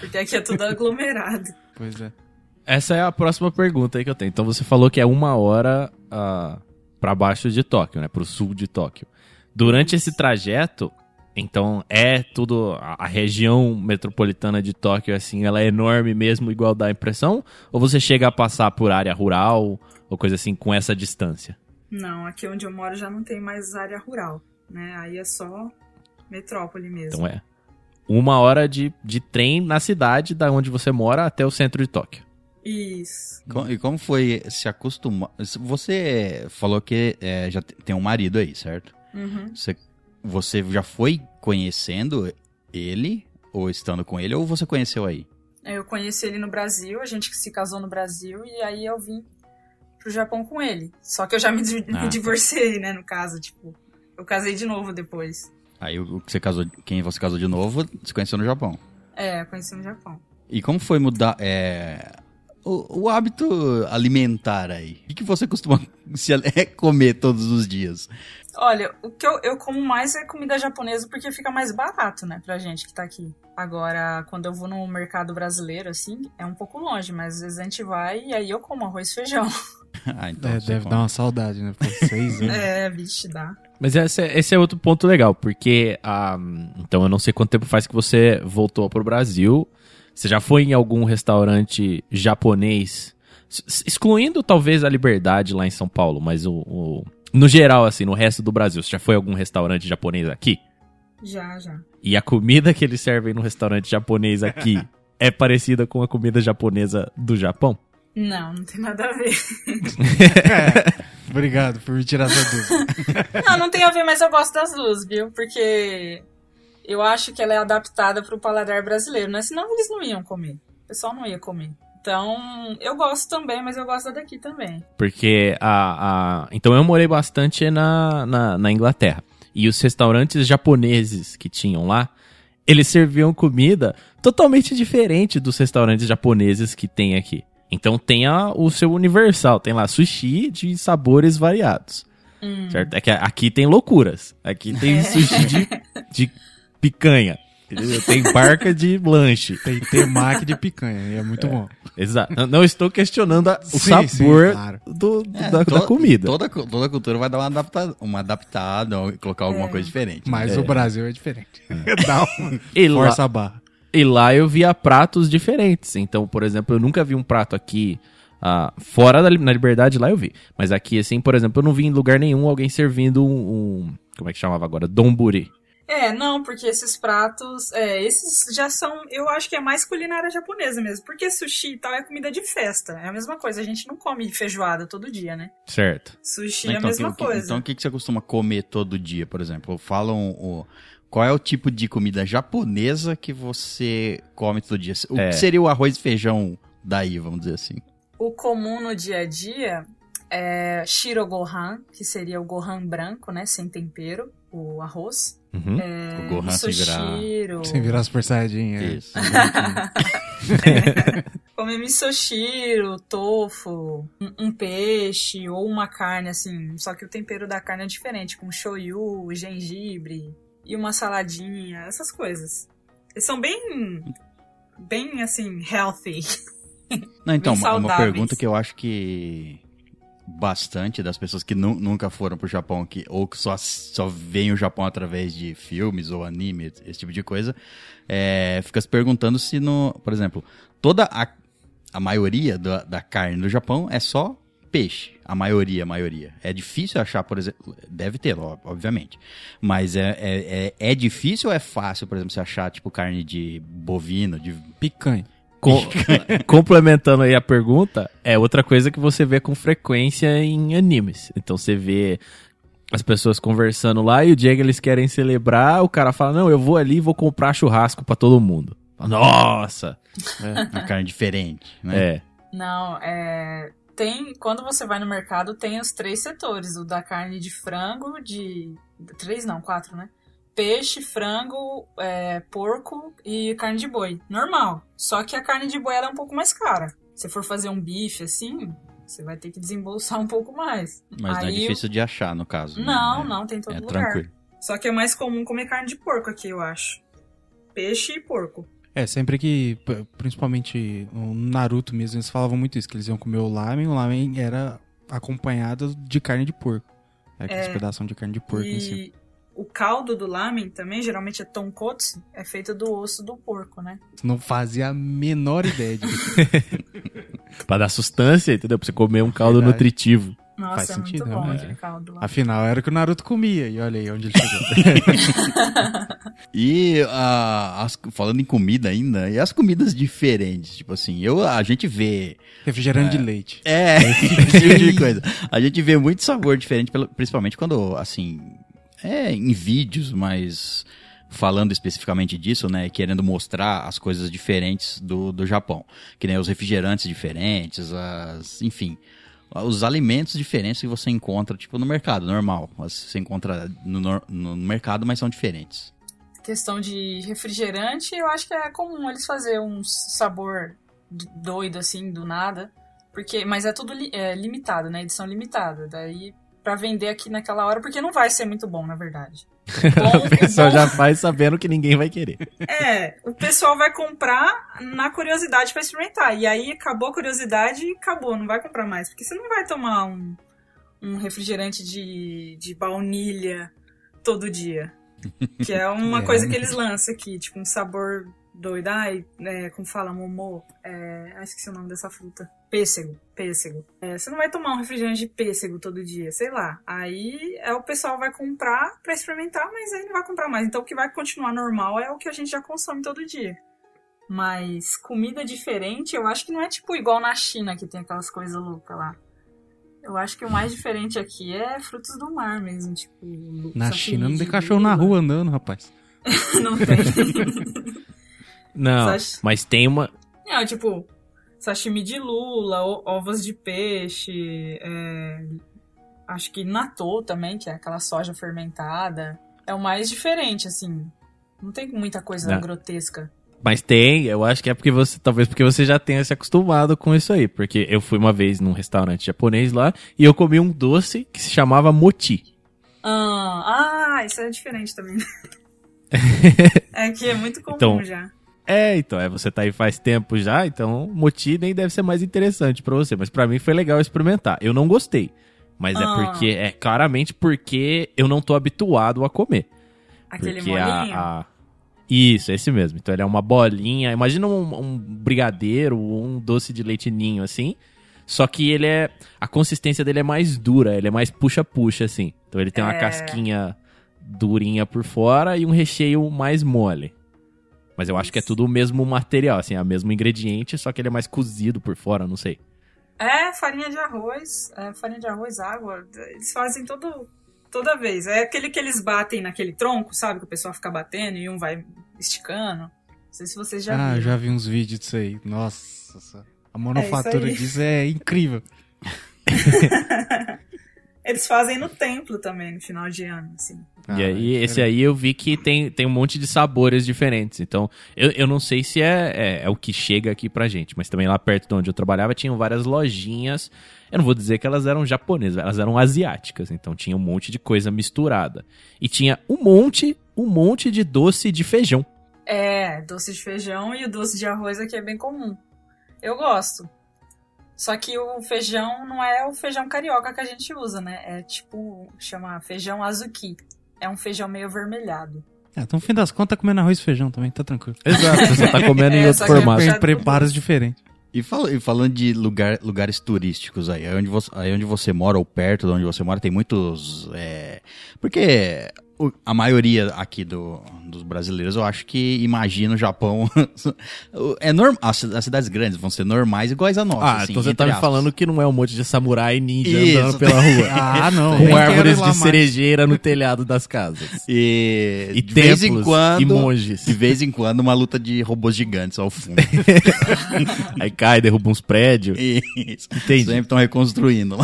Porque aqui é tudo aglomerado. Pois é. Essa é a próxima pergunta aí que eu tenho. Então você falou que é uma hora ah, pra baixo de Tóquio, né? Pro sul de Tóquio. Durante esse trajeto, então é tudo. A, a região metropolitana de Tóquio, assim, ela é enorme mesmo, igual dá a impressão? Ou você chega a passar por área rural ou coisa assim com essa distância? Não, aqui onde eu moro já não tem mais área rural, né? Aí é só metrópole mesmo. Então é. Uma hora de, de trem na cidade da onde você mora até o centro de Tóquio. Isso. E como foi se acostumar? Você falou que é, já te- tem um marido aí, certo? Uhum. Você, você já foi conhecendo ele, ou estando com ele, ou você conheceu aí? Eu conheci ele no Brasil, a gente se casou no Brasil e aí eu vim pro Japão com ele. Só que eu já me, di- me Ah, tá. divorciei, né, no caso, tipo, eu casei de novo depois. Aí o que você casou, quem você casou de novo, se conheceu no Japão. É, eu conheci no Japão. E como foi mudar é, o, o hábito alimentar aí? O que, que você costuma se, é, comer todos os dias? Olha, o que eu, eu como mais é comida japonesa porque fica mais barato, né, pra gente que tá aqui. Agora, quando eu vou no mercado brasileiro, assim, é um pouco longe, mas às vezes a gente vai e aí eu como arroz e feijão. ah, então É, deve come. dar uma saudade, né? Por seis anos. É, vixe, dá. Mas esse, é- esse é outro ponto legal, porque. ah, então eu não sei quanto tempo faz que você voltou pro Brasil. Você já foi em algum restaurante japonês? Excluindo talvez a Liberdade lá em São Paulo, mas o, o- no geral, assim, no resto do Brasil, você já foi em algum restaurante japonês aqui? Já, já. E a comida que eles servem no restaurante japonês aqui é parecida com a comida japonesa do Japão? Não, não tem nada a ver. Obrigado por me tirar essa dúvida. Não, não tem a ver, mas eu gosto das duas, viu? Porque eu acho que ela é adaptada pro paladar brasileiro, né? Senão eles não iam comer. O pessoal não ia comer. Então, eu gosto também, mas eu gosto da daqui também. Porque a, a... Então eu morei bastante na, na, na Inglaterra. E os restaurantes japoneses que tinham lá, eles serviam comida totalmente diferente dos restaurantes japoneses que tem aqui. Então tem a- o seu universal, tem lá sushi de sabores variados. Certo? É que aqui tem loucuras. Aqui tem sushi de, de picanha. Entendeu? Tem barca de lanche. Tem temaki de picanha, e é muito bom. Exato. Não, não estou questionando a- o Sim, sabor sim, claro. do, É, da, da to- comida. Toda, toda cultura vai dar uma adaptada, uma adaptada ou colocar alguma É. coisa diferente. Mas né? o Brasil é diferente. Dá uma E lá- força a barra. E lá eu via pratos diferentes. Então, por exemplo, eu nunca vi um prato aqui. ah, fora da li- na liberdade, lá eu vi. Mas aqui, assim, por exemplo, eu não vi em lugar nenhum alguém servindo um. um- como é que chamava agora? Donburi. É, não, porque esses pratos, é, esses já são, eu acho que é mais culinária japonesa mesmo. Porque sushi e tal é comida de festa. É a mesma coisa, a gente não come feijoada todo dia, né? Certo. Sushi é a Então, mesma que- coisa. Então, o que, que você costuma comer todo dia, por exemplo? Falam o, qual é o tipo de comida japonesa que você come todo dia? O É. que seria o arroz e feijão daí, vamos dizer assim? O comum no dia a dia é shiro gohan, que seria o gohan branco, né, sem tempero, o arroz. Uhum. É, O gohan sem virar-. Sem virar Super Saiyajin. É. Isso. Come misoshiro, tofu, um, um peixe ou uma carne, assim. Só que o tempero da carne é diferente, com shoyu, gengibre e uma saladinha, essas coisas. Eles são bem, bem, assim, healthy. Não, então, Bem uma, pergunta que eu acho que bastante das pessoas que nu- nunca foram pro Japão que, ou que só, só veem o Japão através de filmes ou anime, esse tipo de coisa, é, fica se perguntando se, no, por exemplo, toda a, a maioria da, da carne do Japão é só peixe. A maioria, a maioria. É difícil achar, por exemplo. Deve ter, obviamente. Mas é, é, é, é difícil ou é fácil, por exemplo, você achar, tipo, carne de bovino, de. Picanha. Com- complementando aí a pergunta, é outra coisa que você vê com frequência em animes. Então você vê as pessoas conversando lá e o dia que eles querem celebrar, o cara fala: Não, eu vou ali e vou comprar churrasco pra todo mundo. Nossa! Uma carne diferente, né? É. Não, é. Tem. Quando você vai no mercado, tem os três setores: o da carne de frango, de. Três não, quatro, né? Peixe, frango, é, porco e carne de boi. Normal. Só que a carne de boi ela é um pouco mais cara. Se for fazer um bife assim, você vai ter que desembolsar um pouco mais. Mas não é Aí difícil de achar, no caso. né? Não, É- não, tem em todo É lugar. tranquilo. Só que é mais comum comer carne de porco aqui, eu acho. Peixe e porco. É, sempre que, principalmente no Naruto mesmo, eles falavam muito isso, que eles iam comer o lamen, o lamen era acompanhado de carne de porco. Era aqueles É. pedaços de carne de porco em cima. O caldo do lamen também, geralmente é tonkotsu, é feito do osso do porco, né? Não fazia a menor ideia disso. Pra dar sustância, entendeu? Pra você comer um caldo Verdade. nutritivo. Nossa, Faz é sentido, muito bom realmente. aquele caldo lá. Afinal, era o que o Naruto comia, e olha aí onde ele chegou. E ah, as- falando em comida ainda, e as comidas diferentes? Tipo assim, eu, a gente vê. Refrigerante de leite. É, esse tipo de coisa. A gente vê muito sabor diferente, principalmente quando, assim, é em vídeos, mas falando especificamente disso, né, querendo mostrar as coisas diferentes do, do Japão. Que nem os refrigerantes diferentes, as, enfim, os alimentos diferentes que você encontra, tipo, no mercado, normal. Você encontra no, no mercado, mas são diferentes. Questão de refrigerante, eu acho que é comum eles fazer um sabor doido assim, do nada. Porque, mas é tudo li- é, limitado, né? Edição limitada. Daí, pra vender aqui naquela hora, porque não vai ser muito bom, na verdade. Bom, O pessoal bom- já faz sabendo que ninguém vai querer. É, o pessoal vai comprar na curiosidade pra experimentar. E aí acabou a curiosidade e acabou, não vai comprar mais. Porque você não vai tomar um, um refrigerante de, de baunilha todo dia. Que é uma É, coisa que eles lançam aqui, tipo um sabor doido. Ai, é, como fala, momô. É, ah, esqueci o nome dessa fruta. Pêssego. Pêssego. É, você não vai tomar um refrigerante de pêssego todo dia, sei lá. Aí é, o pessoal vai comprar pra experimentar, mas aí não vai comprar mais. Então o que vai continuar normal é o que a gente já consome todo dia. Mas comida diferente, eu acho que não é tipo igual na China, que tem aquelas coisas loucas lá. Eu acho que o mais diferente aqui é frutos do mar mesmo, tipo. Na China não tem de cachorro na rua andando, rapaz. não tem. Não, Sabe? mas tem uma. Não, tipo, sashimi de lula, ovos de peixe, é, acho que natô também, que é aquela soja fermentada. É o mais diferente, assim. Não tem muita coisa Não. grotesca. Mas tem, eu acho que é porque você, talvez porque você já tenha se acostumado com isso aí. Porque eu fui uma vez num restaurante japonês lá e eu comi um doce que se chamava moti. Ah, ah, isso é diferente também. é que é muito comum Então, já. É, então, é, você tá aí faz tempo já, então moti nem deve ser mais interessante pra você. Mas pra mim foi legal experimentar. Eu não gostei. Mas é Ah. porque, é claramente porque eu não tô habituado a comer. Aquele porque molinho. a, a- Isso, esse mesmo. Então ele é uma bolinha. Imagina um, um brigadeiro um doce de leite ninho, assim. Só que ele é. A consistência dele é mais dura, ele é mais puxa-puxa, assim. Então ele tem uma É. casquinha durinha por fora e um recheio mais mole. Mas eu acho que é tudo o mesmo material, assim, é o mesmo ingrediente, só que ele é mais cozido por fora, não sei. É, farinha de arroz, é, farinha de arroz, água. Eles fazem todo, toda vez. É aquele que eles batem naquele tronco, sabe? Que o pessoal fica batendo e um vai esticando. Não sei se vocês já ah, viram. já vi uns vídeos disso aí. Nossa, a manufatura aí. disso é incrível. Eles fazem no templo também, no final de ano, assim. Ah, e aí, é esse aí eu vi que tem, tem um monte de sabores diferentes. Então, eu, eu não sei se é, é, é o que chega aqui pra gente, mas também lá perto de onde eu trabalhava tinham várias lojinhas. Eu não vou dizer que elas eram japonesas, elas eram asiáticas. Então tinha um monte de coisa misturada. E tinha um monte, um monte de doce de feijão. É, doce de feijão e o doce de arroz aqui é bem comum. Eu gosto. Só que o feijão não é o feijão carioca que a gente usa, né? É tipo, chama feijão azuki. É um feijão meio avermelhado. É, então, no fim das contas, tá comendo arroz e feijão também, tá tranquilo. Exato, você tá comendo em É, outro é formato. Tem preparos diferentes. E, fala- e falando de lugar, lugares turísticos aí, aí onde, você, aí onde você mora, ou perto de onde você mora, tem muitos. é, porque a maioria aqui do, dos brasileiros, eu acho que imagina o Japão. é normal. As, as cidades grandes vão ser normais iguais a nossa. Ah, assim, então você tá me falando que não é um monte de samurai ninja Isso. andando pela rua. Ah, não. Com árvores lá de mais. cerejeira no telhado das casas. E, E de vez em templos quando. e monges. De vez em quando, uma luta de robôs gigantes ao fundo. Aí cai, derruba uns prédios. Isso. Entendi. Sempre estão reconstruindo.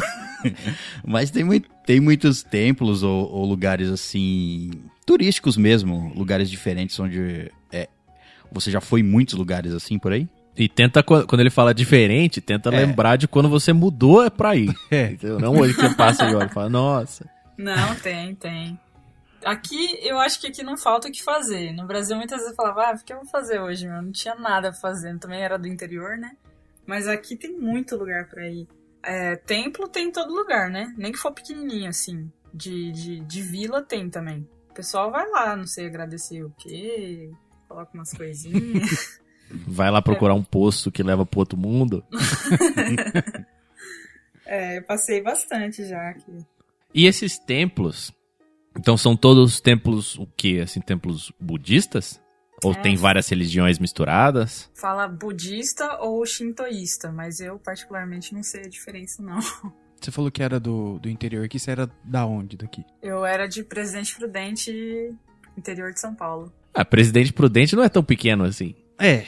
Mas tem, muito, tem muitos templos ou, ou lugares assim. turísticos mesmo. Lugares diferentes onde. É, você já foi em muitos lugares assim por aí? E tenta, quan- quando ele fala diferente, tenta É. lembrar de quando você mudou é pra ir. É. Entendeu? Não hoje que você passa e olha e fala, nossa. Não, tem, tem. Aqui, eu acho que aqui não falta o que fazer. No Brasil, muitas vezes eu falava, ah, o que eu vou fazer hoje, meu? Não tinha nada pra fazer. Também era do interior, né? Mas aqui tem muito lugar pra ir. É, templo tem em todo lugar, né? Nem que for pequenininho, assim. De, de, de vila tem também. O pessoal vai lá, não sei agradecer o quê, coloca umas coisinhas. Vai lá procurar um poço que leva pro outro mundo. é, eu passei bastante já aqui. E esses templos, então são todos templos, o quê? Assim, templos budistas? Ou É. tem várias religiões misturadas? Fala budista ou shintoísta, mas eu particularmente não sei a diferença, não. Você falou que era do, do interior aqui, você era da onde daqui? Eu era de Presidente Prudente, interior de São Paulo. Ah, Presidente Prudente não é tão pequeno assim. É.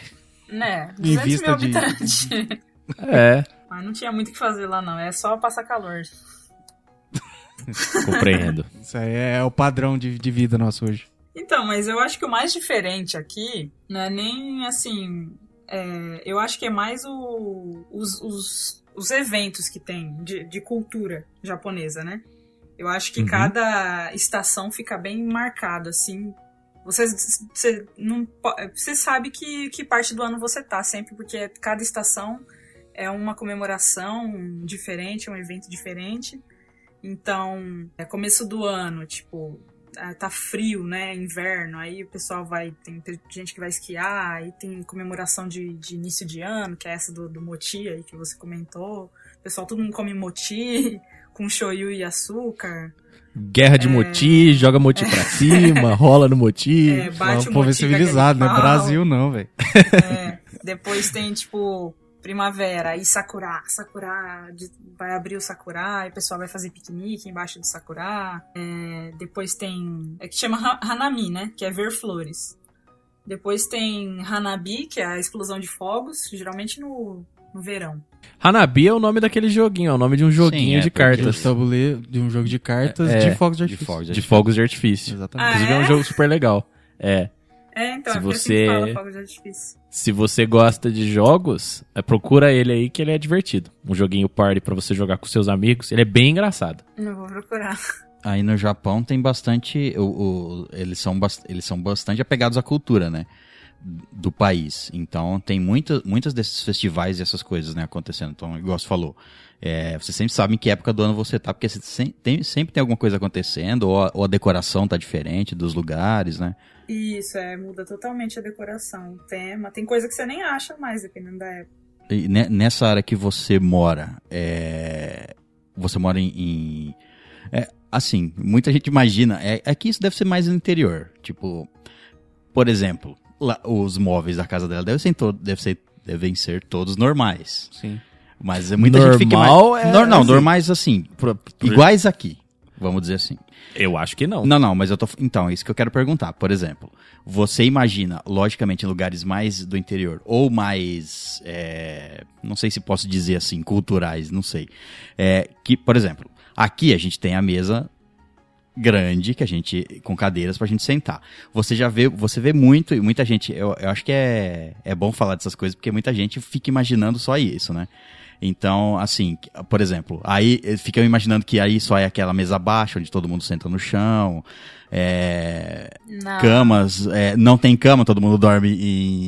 Né? Em 200 vista mil de- habitantes. É, Mas não tinha muito o que fazer lá, não. É só passar calor. compreendo. Isso aí é o padrão de, de vida nosso hoje. Então, mas eu acho que o mais diferente aqui não é nem assim. é, eu acho que é mais o- os, os, os eventos que tem de, de cultura japonesa, né? Eu acho que Uhum. cada estação fica bem marcada, assim. Você, você, não, você sabe que, que parte do ano você tá, sempre, porque cada estação é uma comemoração diferente, um evento diferente. Então, é começo do ano, tipo, tá frio, né? Inverno, aí o pessoal vai. Tem, gente que vai esquiar, aí tem comemoração de, de início de ano, que é essa do, do moti aí que você comentou. O pessoal todo mundo come moti com shoyu e açúcar. Guerra de moti, joga moti pra cima, rola no moti. É, bate o povo é civilizado, né? Brasil não, velho. É, depois tem, tipo, primavera e sakura. Sakura, de- vai abrir o sakura e o pessoal vai fazer piquenique embaixo do sakura. É, depois tem, é que chama ha- hanami, né? Que é ver flores. Depois tem hanabi, que é a explosão de fogos, geralmente no, no verão. Hanabi é o nome daquele joguinho, é o nome de um joguinho é, de cartas. De tabuleiro, de um jogo de cartas É, de fogos de artifício. fogos De fogos de artifício. Exatamente. Ah, Inclusive é um é? jogo super legal. É. É, então, Se é porque você- assim que fala fogos de artifício. Se você gosta de jogos, é, procura ele aí que ele é divertido. Um joguinho party pra você jogar com seus amigos. Ele é bem engraçado. Não vou procurar. Aí no Japão tem bastante. O, o- eles, são eles são bastante apegados à cultura, né? Do país. Então tem muita, muitas desses festivais e essas coisas, né, acontecendo. Então, igual você falou. é, você sempre sabe em que época do ano você tá, porque você sem- tem- sempre tem alguma coisa acontecendo, ou a, ou a decoração tá diferente dos lugares, né? Isso, é, muda totalmente a decoração, o tema. Tem coisa que você nem acha mais, dependendo da época. E ne- nessa área que você mora, é, você mora em. em- é, assim, muita gente imagina. É, é que isso deve ser mais no interior. Tipo, por exemplo, lá, os móveis da casa dela devem ser, deve ser- devem ser todos normais. Sim. Mas é muita gente fica. Normal ima- é Nor- não, assim. normais assim. pro- iguais aqui. Vamos dizer assim. Eu acho que não. Não, não, mas eu tô. Então, é isso que eu quero perguntar. Por exemplo, você imagina, logicamente, em lugares mais do interior, ou mais. é, não sei se posso dizer assim, culturais, não sei. É, que, por exemplo, aqui a gente tem a mesa grande que a gente com cadeiras pra gente sentar. Você já vê, você vê muito e muita gente, eu, eu acho que é é bom falar dessas coisas porque muita gente fica imaginando só isso, né? Então, assim, por exemplo, aí eh, ficam imaginando que aí só é aquela mesa baixa onde todo mundo senta no chão, é, Não. camas, é, não tem cama, todo mundo dorme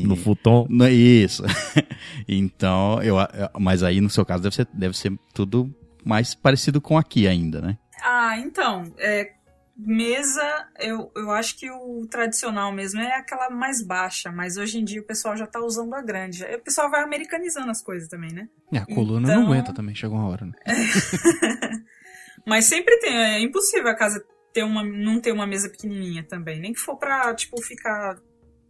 em No futon. no- Isso. então, eu, eu- mas aí no seu caso deve ser, deve ser tudo mais parecido com aqui ainda, né? Ah, então, é, Mesa, eu, eu acho que o tradicional mesmo é aquela mais baixa, mas hoje em dia o pessoal já tá usando a grande. O pessoal vai americanizando as coisas também, né? É, a coluna Então- não aguenta também, chegou uma hora, né? Mas sempre tem, é impossível a casa ter uma, não ter uma mesa pequenininha também, nem que for pra, tipo, ficar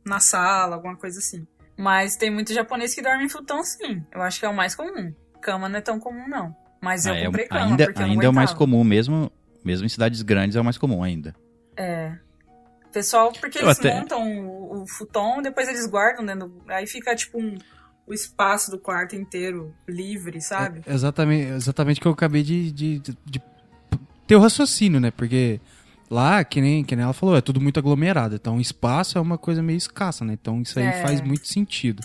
na sala, alguma coisa assim. Mas tem muito japonês que dorme em futão sim, eu acho que é o mais comum. Cama não é tão comum não, mas eu Ah, é- comprei cama ainda porque eu não ainda é o mais comum, mesmo, mesmo em cidades grandes é o mais comum ainda. É. Pessoal, porque Eu eles até- montam o, o futon, depois eles guardam dentro. Aí fica tipo um, o espaço do quarto inteiro livre, sabe? É exatamente, exatamente o que eu acabei de, de, de- de ter o raciocínio, né? Porque lá, que nem, que nem ela falou, é tudo muito aglomerado. Então, espaço é uma coisa meio escassa, né? Então, isso aí É. faz muito sentido.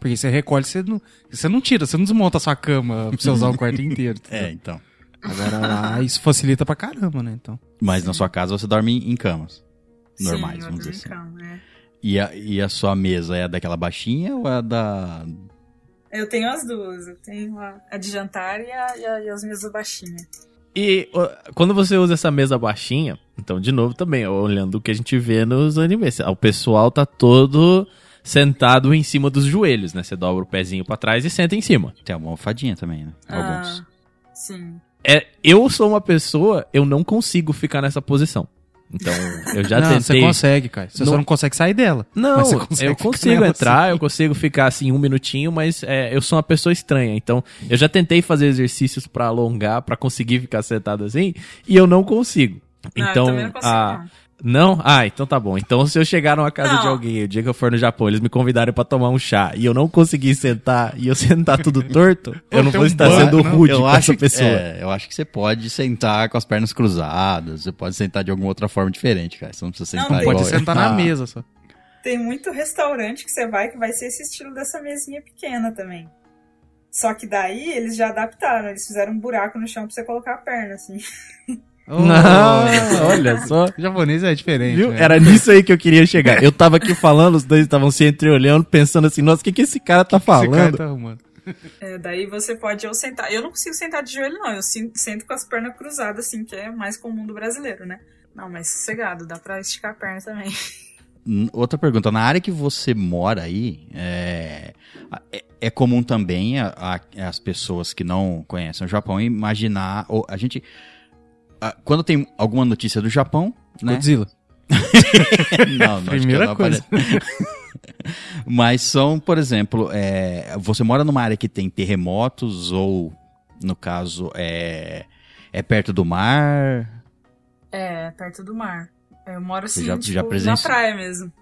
Porque você recolhe, você não, você não tira, você não desmonta a sua cama pra você usar o quarto inteiro. entendeu? É, então. Agora lá, isso facilita pra caramba, né? Então. Mas na sua casa você dorme em, camas. Sim, Normais, eu vamos dizer assim. em cama, é. E a, e a sua mesa é daquela baixinha ou é da. Eu tenho as duas. Eu tenho a, a de jantar e, a, e, a- e as mesas baixinhas. E quando você usa essa mesa baixinha, então, de novo também, olhando o que a gente vê nos animes, o pessoal tá todo sentado em cima dos joelhos, né? Você dobra o pezinho pra trás e senta em cima. Tem uma almofadinha também, né? Alguns. Ah, sim. É, eu sou uma pessoa, eu não consigo ficar nessa posição. Então, eu já não, tentei. você consegue, cara. Você só Não- não consegue sair dela. Não, Mas você consegue eu consigo entrar, assim. eu consigo ficar assim um minutinho, mas é, eu sou uma pessoa estranha. Então, eu já tentei fazer exercícios pra alongar, pra conseguir ficar sentado assim, e eu não consigo. Não, eu Então, não consigo, a, não. Não? Ah, então tá bom. Então se eu chegar numa casa Não. de alguém, o dia que eu for no Japão, eles me convidarem pra tomar um chá e eu não conseguir sentar e eu sentar tudo torto, eu não vou um estar banco, sendo não? rude eu com acho essa que, pessoa. é, eu acho que você pode sentar com as pernas cruzadas, você pode sentar de alguma outra forma diferente, cara. Você não precisa Não, sentar tem- igual Pode sentar na Ah, mesa só. Tem muito restaurante que você vai que vai ser esse estilo dessa mesinha pequena também. Só que daí eles já adaptaram, eles fizeram um buraco no chão pra você colocar a perna, assim. Não, olha só. O japonês é diferente. Viu? né? Era nisso aí que eu queria chegar. Eu tava aqui falando, os dois estavam se entreolhando, pensando assim, nossa, o que, que esse cara tá Esse cara falando? tá arrumando. É, daí você pode ou sentar. Eu não consigo sentar de joelho, não. Eu sento com as pernas cruzadas, assim, que é mais comum do brasileiro, né? Não, mas sossegado, dá pra esticar a perna também. Outra pergunta, na área que você mora aí, é, é, é comum também a- a- as pessoas que não conhecem o Japão imaginar, ou a gente, quando tem alguma notícia do Japão, né? Godzilla. Não, não, Primeira acho que não aparece. Mas são, por exemplo, é, você mora numa área que tem terremotos ou, no caso, é, é perto do mar? É, perto do mar. Eu moro assim, já- tipo, já na presenci- praia mesmo.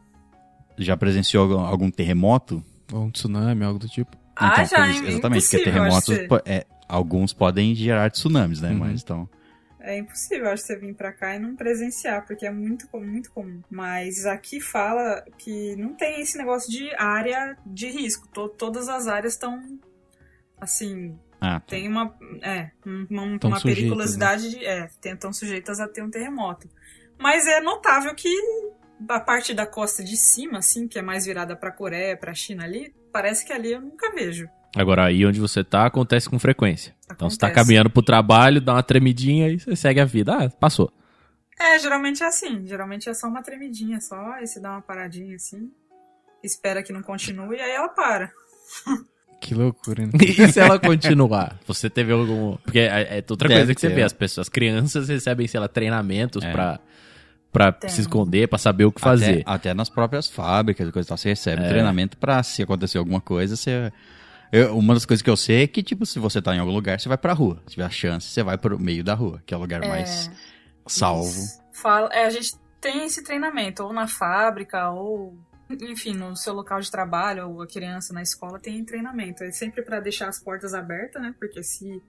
Já presenciou algum, algum terremoto? Ou um tsunami, algo do tipo. ah, já, por isso- é exatamente, porque terremotos, é, alguns podem gerar tsunamis, né? Uhum. Mas então, É impossível, acho, você vir pra cá e não presenciar, porque é muito, comum, muito comum. Mas aqui fala que não tem esse negócio de área de risco. To- todas as áreas estão, assim, ah, tá. tem uma, é, uma, Tão uma sujeitas, periculosidade, de, é, estão sujeitas a ter um terremoto. Mas é notável que a parte da costa de cima, assim, que é mais virada pra Coreia, pra China ali, parece que ali eu nunca vejo. Agora, aí onde você tá, acontece com frequência. Então você tá Acontece. caminhando pro trabalho, dá uma tremidinha e você segue a vida. Ah, passou. É, geralmente é assim. Geralmente é só uma tremidinha só, aí você dá uma paradinha assim, espera que não continue, e aí ela para. Que loucura, né? E se ela continuar? Você teve algum. Porque é, é outra Deve coisa que você vê, as pessoas, as crianças recebem, sei lá, treinamentos É. pra, pra Tem. se esconder, pra saber o que fazer. Até, até nas próprias fábricas e coisa e tal, você recebe É. treinamento pra se acontecer alguma coisa, você... Eu- uma das coisas que eu sei é que, tipo, se você tá em algum lugar, você vai pra rua. Se tiver a chance, você vai pro meio da rua, que é o lugar mais salvo. Fala, é, a gente tem esse treinamento, ou na fábrica, ou enfim, no seu local de trabalho, ou a criança na escola tem treinamento. É sempre pra deixar as portas abertas, né? Porque se,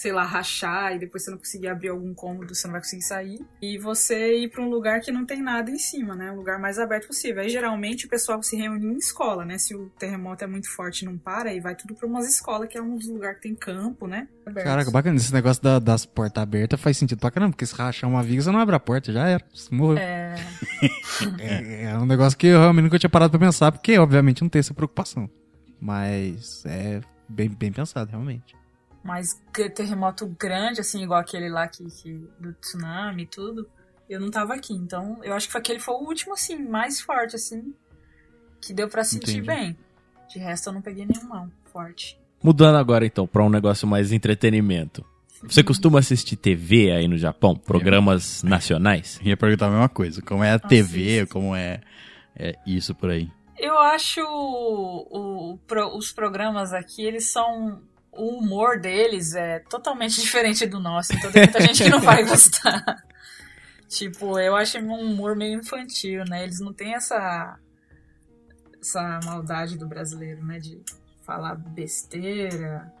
sei lá, rachar e depois você não conseguir abrir algum cômodo, você não vai conseguir sair. E você ir pra um lugar que não tem nada em cima, né? Um lugar mais aberto possível. Aí geralmente o pessoal se reúne em escola, né? Se o terremoto é muito forte e não para, aí vai tudo pra umas escolas, que é um dos lugares que tem campo, né? Abertos. Caraca, bacana. Esse negócio da- das portas abertas faz sentido pra caramba, porque se rachar uma viga, você não abre a porta, já era. Você morreu. É. É, é um negócio que eu realmente nunca tinha parado pra pensar, porque obviamente não tem essa preocupação. Mas é bem, bem pensado, realmente. Mas terremoto grande, assim, igual aquele lá que, que- do tsunami e tudo, Eu não tava aqui, então eu acho que aquele foi o último, assim, mais forte, assim, que deu pra sentir Entendi. bem. De resto, eu não peguei nenhum, não, forte. Mudando agora então pra um negócio mais entretenimento. Você costuma assistir TV aí no Japão? Programas nacionais? Ia perguntar a mesma coisa. Como é a TV, Assisto. como é, é isso por aí. Eu acho o- o pro- os programas aqui, eles são. O humor deles é totalmente diferente do nosso, então tem muita gente que não vai gostar. tipo, eu acho um humor meio infantil, né? Eles não têm essa. essa maldade do brasileiro, né? De falar besteira.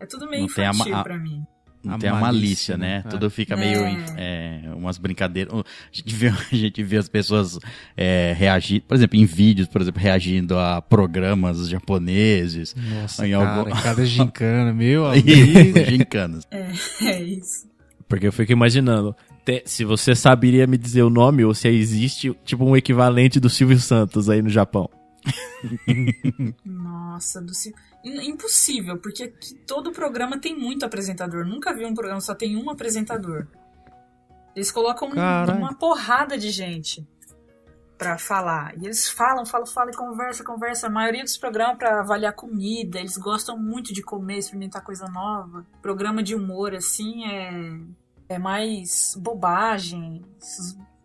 É tudo meio Não tem a infantil a- pra mim. Não A tem a malícia, malícia, né? né? Tudo fica É. meio. é, umas brincadeiras. A gente vê, a gente vê as pessoas é, reagindo, por exemplo, em vídeos, por exemplo, reagindo a programas japoneses. Nossa, Em cara, algum- cada gincana, meu Isso, amigo. gincanas. É isso. Porque eu fico imaginando, te- se você saberia me dizer o nome ou se existe tipo um equivalente do Silvio Santos aí no Japão. Nossa, do Sil- In- Impossível, porque todo programa tem muito apresentador. Nunca vi um programa só tem um apresentador. Eles colocam um- uma porrada de gente pra falar. E eles falam, falam, falam e conversa, conversa. A maioria dos programas é pra avaliar comida. Eles gostam muito de comer, experimentar coisa nova. Programa de humor, assim, é, é mais bobagem,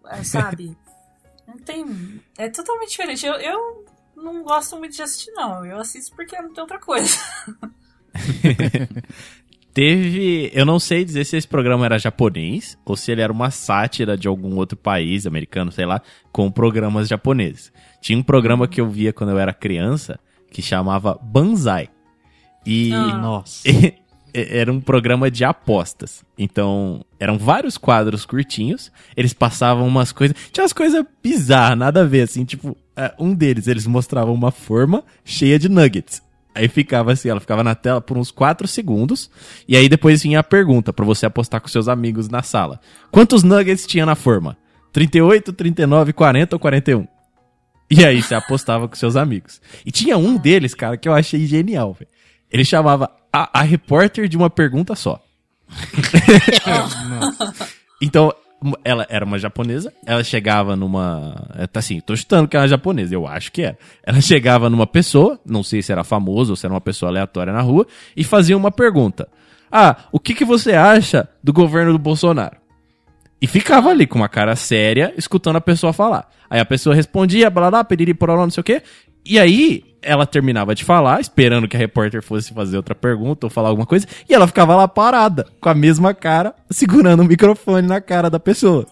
é, sabe? Não tem. É totalmente diferente. Eu, eu não gosto muito de assistir, não. Eu assisto porque não tem outra coisa. Teve. Eu não sei dizer se esse programa era japonês ou se ele era uma sátira de algum outro país, americano, sei lá, com programas japoneses. Tinha um programa que eu via quando eu era criança que chamava Banzai. E. Ah. Nossa. Era um programa de apostas. Então, eram vários quadros curtinhos. Eles passavam umas coisas. Tinha umas coisas bizarras, nada a ver, assim. Tipo, é, um deles, eles mostravam uma forma cheia de nuggets. Aí ficava assim, ela ficava na tela por uns 4 segundos. E aí depois vinha a pergunta pra você apostar com seus amigos na sala: Quantos nuggets tinha na forma? 38, 39, 40 ou 41? E aí você apostava com seus amigos. E tinha um deles, cara, que eu achei genial, velho. Ele chamava a, a repórter de uma pergunta só. então, ela era uma japonesa, ela chegava numa. é, Tá assim, tô chutando que ela é japonesa, eu acho que era. Ela chegava numa pessoa, não sei se era famoso ou se era uma pessoa aleatória na rua, e fazia uma pergunta. Ah, o que, que você acha do governo do Bolsonaro? E ficava ali com uma cara séria, escutando a pessoa falar. Aí a pessoa respondia, blá blá, piriri, pororó, não sei o quê. E aí ela terminava de falar, esperando que a repórter fosse fazer outra pergunta ou falar alguma coisa, e ela ficava lá parada, com a mesma cara, segurando o microfone na cara da pessoa.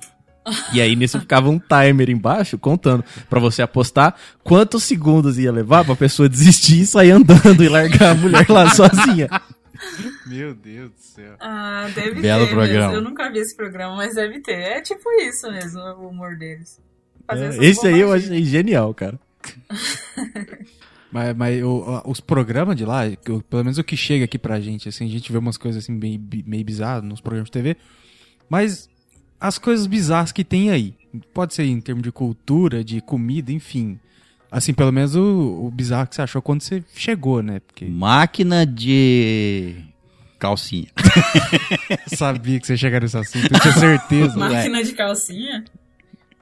E aí nisso ficava um timer embaixo contando pra você apostar quantos segundos ia levar pra pessoa desistir e sair andando e largar a mulher lá sozinha. Meu Deus do céu. Ah, deve Belo ter programa. mesmo. Eu nunca vi esse programa, mas deve ter. É tipo isso mesmo, o humor deles. É, Esse aí eu achei genial, cara. Mas, mas o- os programas de lá, eu- pelo menos o que chega aqui pra gente, assim, a gente vê umas coisas assim meio, meio bizarras nos programas de TV, mas as coisas bizarras que tem aí, pode ser em termos de cultura, de comida, enfim. Assim, pelo menos o, o bizarro que você achou quando você chegou, né? Porque Máquina de calcinha. eu sabia que você ia chegar nesse assunto, eu tinha certeza. Máquina de calcinha?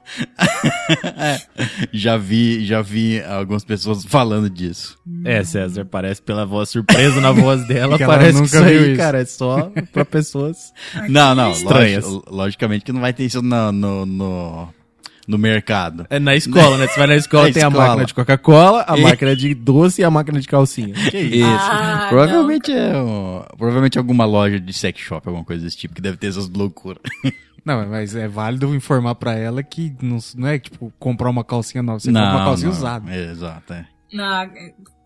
Já vi, já vi algumas pessoas falando disso. É, César, parece pela voz surpresa na voz dela, Que ela parece que isso aí, isso. cara, é só pra pessoas... Não, não, Estranhas. logi- logicamente que não vai ter isso no, no, no, no mercado. É na escola, né? Você vai na escola, Na tem a escola. máquina de Coca-Cola, a E- máquina de doce e a máquina de calcinha. Que isso? Isso. Ah, provavelmente é um- provavelmente alguma loja de sex shop, alguma coisa desse tipo, que deve ter essas loucuras. Não, mas é válido informar pra ela que não, não é tipo comprar uma calcinha nova, você compra uma calcinha usada. É, exato, é. Na,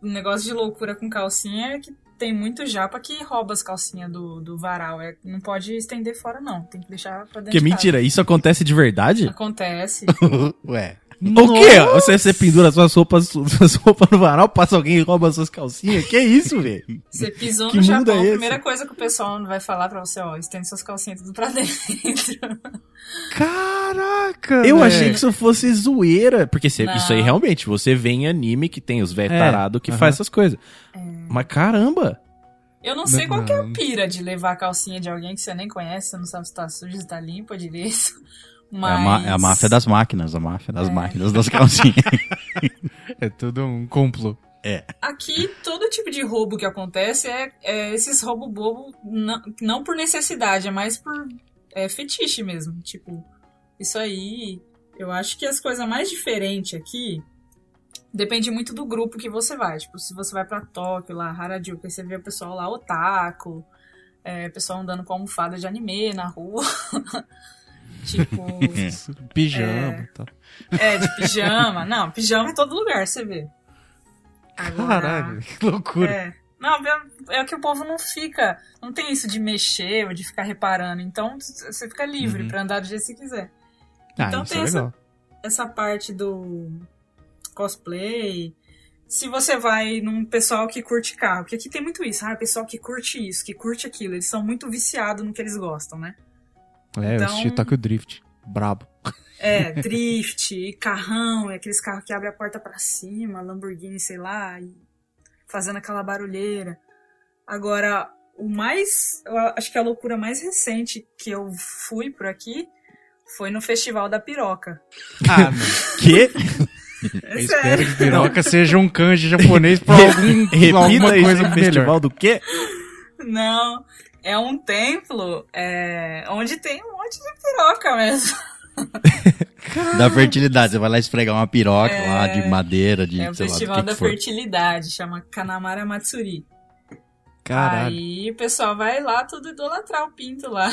o negócio de loucura com calcinha é que tem muito japa que rouba as calcinhas do, do varal. É, não pode estender fora, não. Tem que deixar pra dentro Que de mentira, isso acontece de verdade? Acontece. Ué. O quê? Você, você pendura suas roupas, suas roupas no varal, passa alguém e rouba suas calcinhas? Que isso, velho? Você pisou Que no Japão, é a esse? primeira coisa que o pessoal vai falar pra você, ó, estende suas calcinhas tudo pra dentro. Caraca! Eu velho. achei que isso fosse zoeira. Porque cê- isso aí realmente, você vê em anime que tem os velhos É, tarados que faz essas coisas. Mas caramba! Eu não sei Não, qual que é a pira de levar a calcinha de alguém que você nem conhece, você não sabe se tá suja, se tá limpa direito. É, Mas... a ma- é a máfia das máquinas, a máfia das máquinas das calcinhas. É tudo um complô. Aqui, todo tipo de roubo que acontece é, é esses roubo bobo, não, não por necessidade, é mais por é, fetiche mesmo. Tipo, isso aí. Eu acho que as coisas mais diferentes aqui depende muito do grupo que você vai. Tipo, se você vai pra Tóquio, lá, Harajuku, aí você vê o pessoal lá, otaku, é, pessoal andando com almofada de anime na rua. tipo, Pijama É. e tal. é, de pijama. Não, pijama em todo lugar, você vê. Agora- Caralho, que loucura. É. Não, é- é que o povo não fica. Não tem isso de mexer ou de ficar reparando. Então você fica livre pra andar do jeito que você quiser. Ah, então tem é essa, essa parte do cosplay. Se você vai num pessoal que curte carro, porque aqui tem muito isso, ah, pessoal que curte isso, que curte aquilo, eles são muito viciados no que eles gostam, né? É, eu Então- assisti Tokyo Drift. Brabo. É, drift, carrão, é aqueles carros que abrem a porta pra cima, Lamborghini, sei lá, e fazendo aquela barulheira. Agora, o mais, eu acho que a loucura mais recente que eu fui por aqui foi no Festival da Piroca. Ah. Que? É Eu espero que piroca seja um kanji japonês pra algum, Repita alguma isso, coisa aí, festival melhor. do quê? Não, é um templo é, onde tem um monte de piroca mesmo. da fertilidade. Você vai lá esfregar uma piroca É. lá de madeira, de É o sei lá, do Festival que da que. Fertilidade, chama Kanamara Matsuri. Caralho. Aí o pessoal vai lá tudo idolatrar o pinto lá.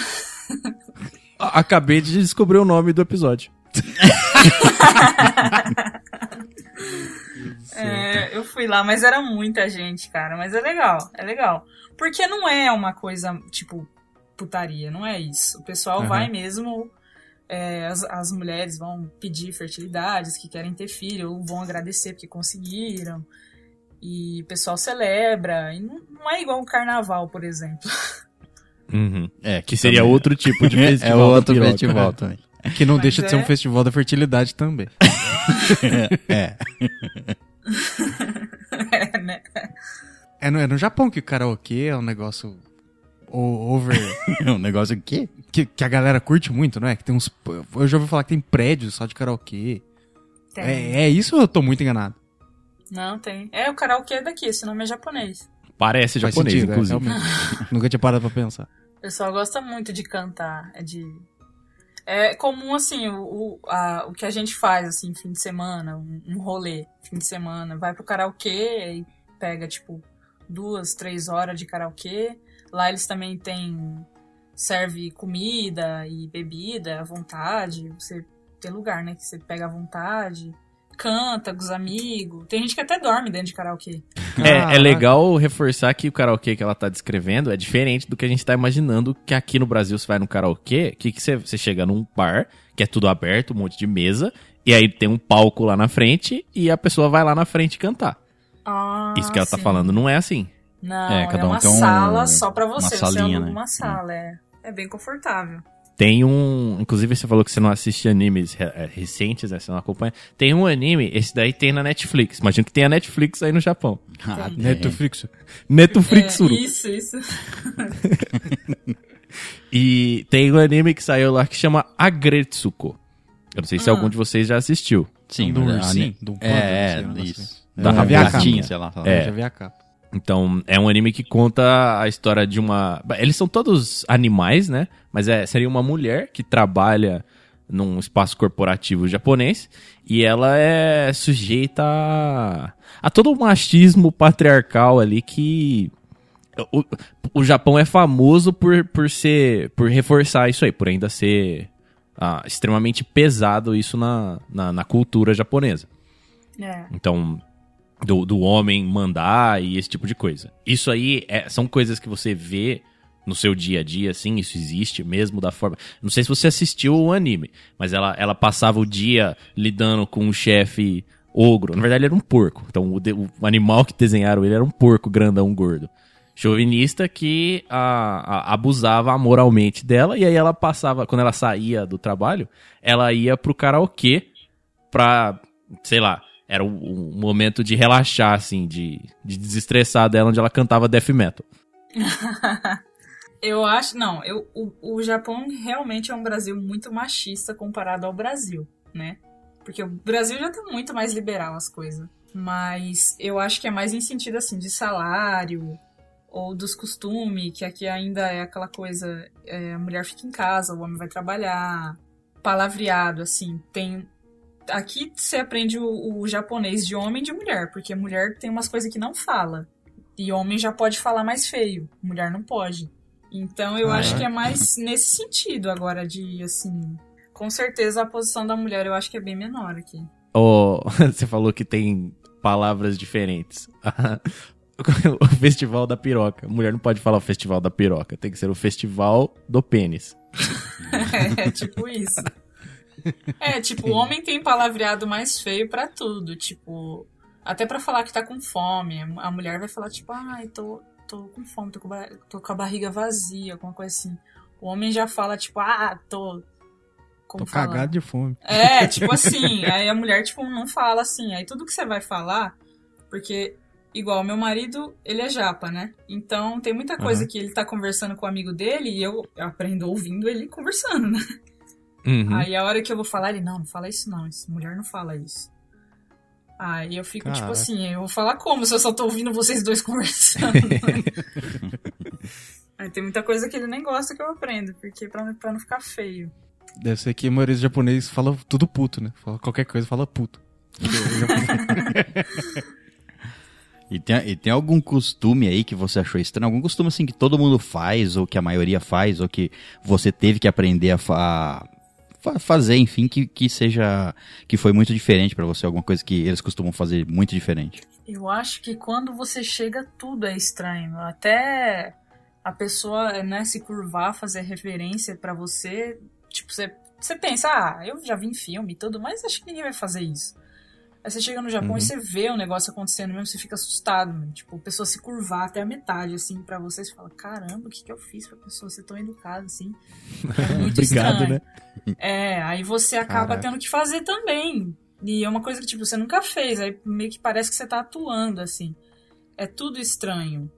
Acabei de descobrir o nome do episódio. É, eu fui lá, mas era muita gente, cara. Mas é legal, é legal. Porque não é uma coisa, tipo, putaria, não é isso. O pessoal Aham. vai mesmo. é, as, as mulheres vão pedir fertilidades que querem ter filho, ou vão agradecer porque conseguiram. E o pessoal celebra. E não, não é igual o carnaval, por exemplo. Uhum. É, Que seria também- outro tipo de É, festival. é outro piroca. festival também. Que não Mas deixa de ser é- um festival da fertilidade também. É. É, né? É no, é no Japão que o karaokê é um negócio o- over. um negócio aqui. que, que a galera curte muito, não é? Que tem uns. Eu já ouvi falar que tem prédios só de karaokê. Tem. É, é isso ou eu tô muito enganado? Não, tem. É, o karaokê daqui, esse nome é japonês. Parece Faz japonês, sentido, é, inclusive. realmente. Nunca tinha parado pra pensar. O pessoal gosta muito de cantar, é de... É comum, assim, o, o, a- o que a gente faz, assim, fim de semana, um, um rolê, fim de semana, vai pro karaokê e pega, tipo, duas, três horas de karaokê. Lá eles também têm... Serve comida e bebida à vontade, você tem lugar, né, que você pega à vontade, canta com os amigos. Tem gente que até dorme dentro de karaokê. É, é Caraca. legal reforçar que o karaokê que ela tá descrevendo é diferente do que a gente tá imaginando que aqui no Brasil você vai no karaokê, que, que você, você chega num bar, que é tudo aberto, um monte de mesa, e aí tem um palco lá na frente e a pessoa vai lá na frente cantar. Isso que ela tá sim. falando não é assim. Não, É, é, cada um uma tem um- sala só pra uma você. salinha, você aluga né? uma sala, é. É bem confortável. Tem um. Inclusive, você falou que você não assiste animes é, recentes, né? Você não acompanha. Tem um anime, esse daí tem na Netflix. Imagino que tem a Netflix aí no Japão. Ah. Netflix. Netflix, É, isso, isso. E tem um anime que saiu lá que chama Agretsuko. Eu não sei se Ah. algum de vocês já assistiu. Sim, Do a- ursinho, do É, é, isso. Assim. Da É, já vi a gatinha, capa. sei lá. É. Já vi a capa. Então, é um anime que conta a história de uma. Eles são todos animais, né? Mas é, seria uma mulher que trabalha num espaço corporativo japonês e ela é sujeita a, a todo o machismo patriarcal ali que. O, o Japão é famoso por, por ser. por reforçar isso aí, por ainda ser ah, extremamente pesado isso na, na, na cultura japonesa. É. Então, do, do homem mandar e esse tipo de coisa. Isso aí é- são coisas que você vê no seu dia a dia, assim, isso existe mesmo da forma. Não sei se você assistiu o anime, mas ela, ela passava o dia lidando com um chefe ogro. Na verdade, ele era um porco. Então, o, de- o animal que desenharam ele era um porco grandão, gordo. Chauvinista que a- a- abusava moralmente dela, e aí ela passava, quando ela saía do trabalho, ela ia pro karaokê pra, sei lá, era um, um momento de relaxar, assim, de, de desestressar dela, onde ela cantava death metal. Eu acho. Não, eu, o, o Japão realmente é um Brasil muito machista comparado ao Brasil, né? Porque o Brasil já tá muito mais liberal as coisas. Mas eu acho que é mais em sentido assim, de salário ou dos costumes, que aqui ainda é aquela coisa, é, a mulher fica em casa, o homem vai trabalhar, palavreado, assim, tem. Aqui você aprende o, o japonês de homem e de mulher, porque mulher tem umas coisas que não fala. E homem já pode falar mais feio, mulher não pode. Então eu Ah, acho é? que é mais nesse sentido agora de assim. Com certeza a posição da mulher eu acho que é bem menor aqui. Ô, você falou que tem palavras diferentes. o festival da piroca. Mulher não pode falar o festival da piroca. Tem que ser o festival do pênis. É tipo isso. É, tipo, o homem tem palavreado mais feio pra tudo, tipo, até pra falar que tá com fome. A mulher vai falar tipo, ai, tô, tô com fome, tô com, tô com a barriga vazia, alguma coisa assim. O homem já fala tipo, ah, tô como Tô fala? cagado de fome. É, tipo assim, aí a mulher tipo não fala assim. Aí tudo que você vai falar, porque igual meu marido, ele é japa, né? Então tem muita coisa que ele tá conversando com o amigo dele e eu, eu aprendo ouvindo ele conversando, né? Uhum. Aí a hora que eu vou falar, ele, não, não fala isso não, essa mulher não fala isso. Aí eu fico tipo Caraca. assim, eu vou falar como se eu só tô ouvindo vocês dois conversando. Aí tem muita coisa que ele nem gosta que eu aprendo, porque pra, pra não ficar feio. Deve ser que a maioria dos japoneses fala tudo puto, né? Fala qualquer coisa, fala puto. E tem, e tem algum costume aí que você achou estranho? Algum costume assim que todo mundo faz, ou que a maioria faz, ou que você teve que aprender a fa- fazer, enfim, que, que seja. que foi muito diferente pra você? Alguma coisa que eles costumam fazer muito diferente? Eu acho que quando você chega, tudo é estranho. Até a pessoa, né, se curvar, fazer referência pra você. Tipo, você, você pensa, ah, eu já vi em filme e tudo, mas acho que ninguém vai fazer isso. Aí você chega no Japão e você vê o negócio acontecendo mesmo, você fica assustado, mano. Tipo, a pessoa se curvar até a metade, assim, pra você, você fala, caramba, o que, que eu fiz pra pessoa ser tão educada, assim? É muito Obrigado, estranho. né? É, aí você acaba Caraca. tendo que fazer também. E é uma coisa que, tipo, você nunca fez. Aí meio que parece que você tá atuando, assim. É tudo estranho.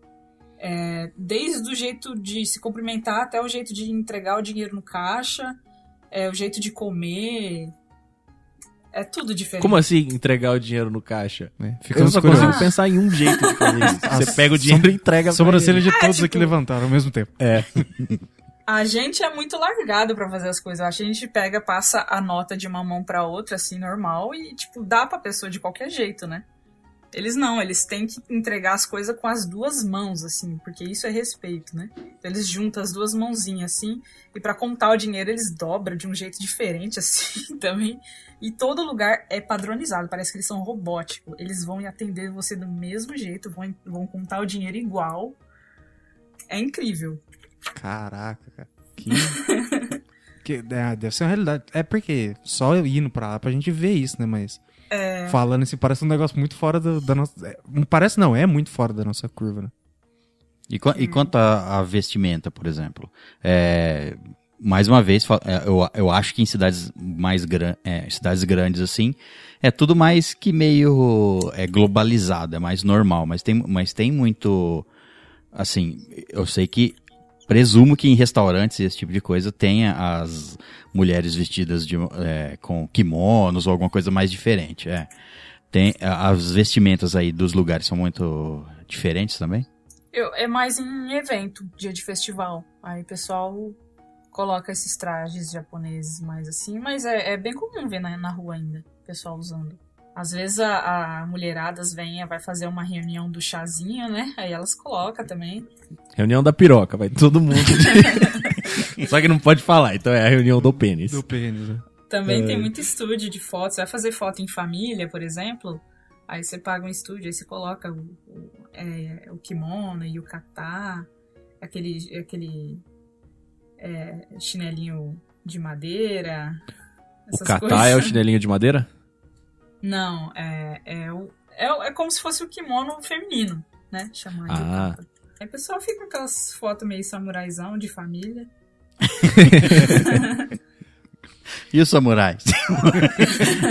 É, desde o jeito de se cumprimentar até o jeito de entregar o dinheiro no caixa. É, o jeito de comer. É tudo diferente. Como assim entregar o dinheiro no caixa? Eu Ficamos só curiosos. consigo pensar em um jeito de fazer isso. Ah, Você pega o dinheiro e entrega Sobrancelha de todos tipo- aqui levantaram ao mesmo tempo. É. A gente é muito largado pra fazer as coisas. Eu acho que a gente pega, passa a nota de uma mão pra outra, assim, normal, e, tipo, dá pra pessoa de qualquer jeito, né? Eles não, eles têm que entregar as coisas com as duas mãos, assim, porque isso é respeito, né? Então, eles juntam as duas mãozinhas, assim, e pra contar o dinheiro eles dobram de um jeito diferente, assim, também. E todo lugar é padronizado, parece que eles são robóticos. Eles vão atender você do mesmo jeito, vão, vão contar o dinheiro igual. É incrível. Caraca, cara. Que... que é, deve ser uma realidade. É porque só eu indo pra lá pra gente ver isso, né? Mas falando assim, parece um negócio muito fora do- da nossa... é, Não parece não, é muito fora da nossa curva, né? E, e quanto à vestimenta, por exemplo? É, mais uma vez, é, eu, eu acho que em cidades mais gran, é, cidades grandes assim, é tudo mais que meio é, globalizado, é mais normal, mas tem, mas tem muito. Assim, eu sei que. Presumo que em restaurantes e esse tipo de coisa tenha as mulheres vestidas de, é, com kimonos ou alguma coisa mais diferente. É. Tem, as vestimentas aí dos lugares são muito diferentes também? Eu- é mais em evento, dia de festival. Aí o pessoal coloca esses trajes japoneses mais assim, mas é, é bem comum ver na, na rua ainda, o pessoal usando. Às vezes a, a mulheradas vem, vai fazer uma reunião do chazinho, né? Aí elas colocam também. Reunião da piroca, vai todo mundo. Só que não pode falar, então é a reunião do pênis. Do pênis, né? Também É. tem muito estúdio de fotos. Você vai fazer foto em família, por exemplo. Aí você paga um estúdio, aí você coloca o, o, é, o kimono e o katá, aquele, aquele é, chinelinho de madeira. O katá coisas. é o chinelinho de madeira? Não, é, é, o, é, é como se fosse o kimono feminino, né? Chamar de Ah. kata. Aí o pessoal fica com aquelas fotos meio samuraizão de família. E os samurais?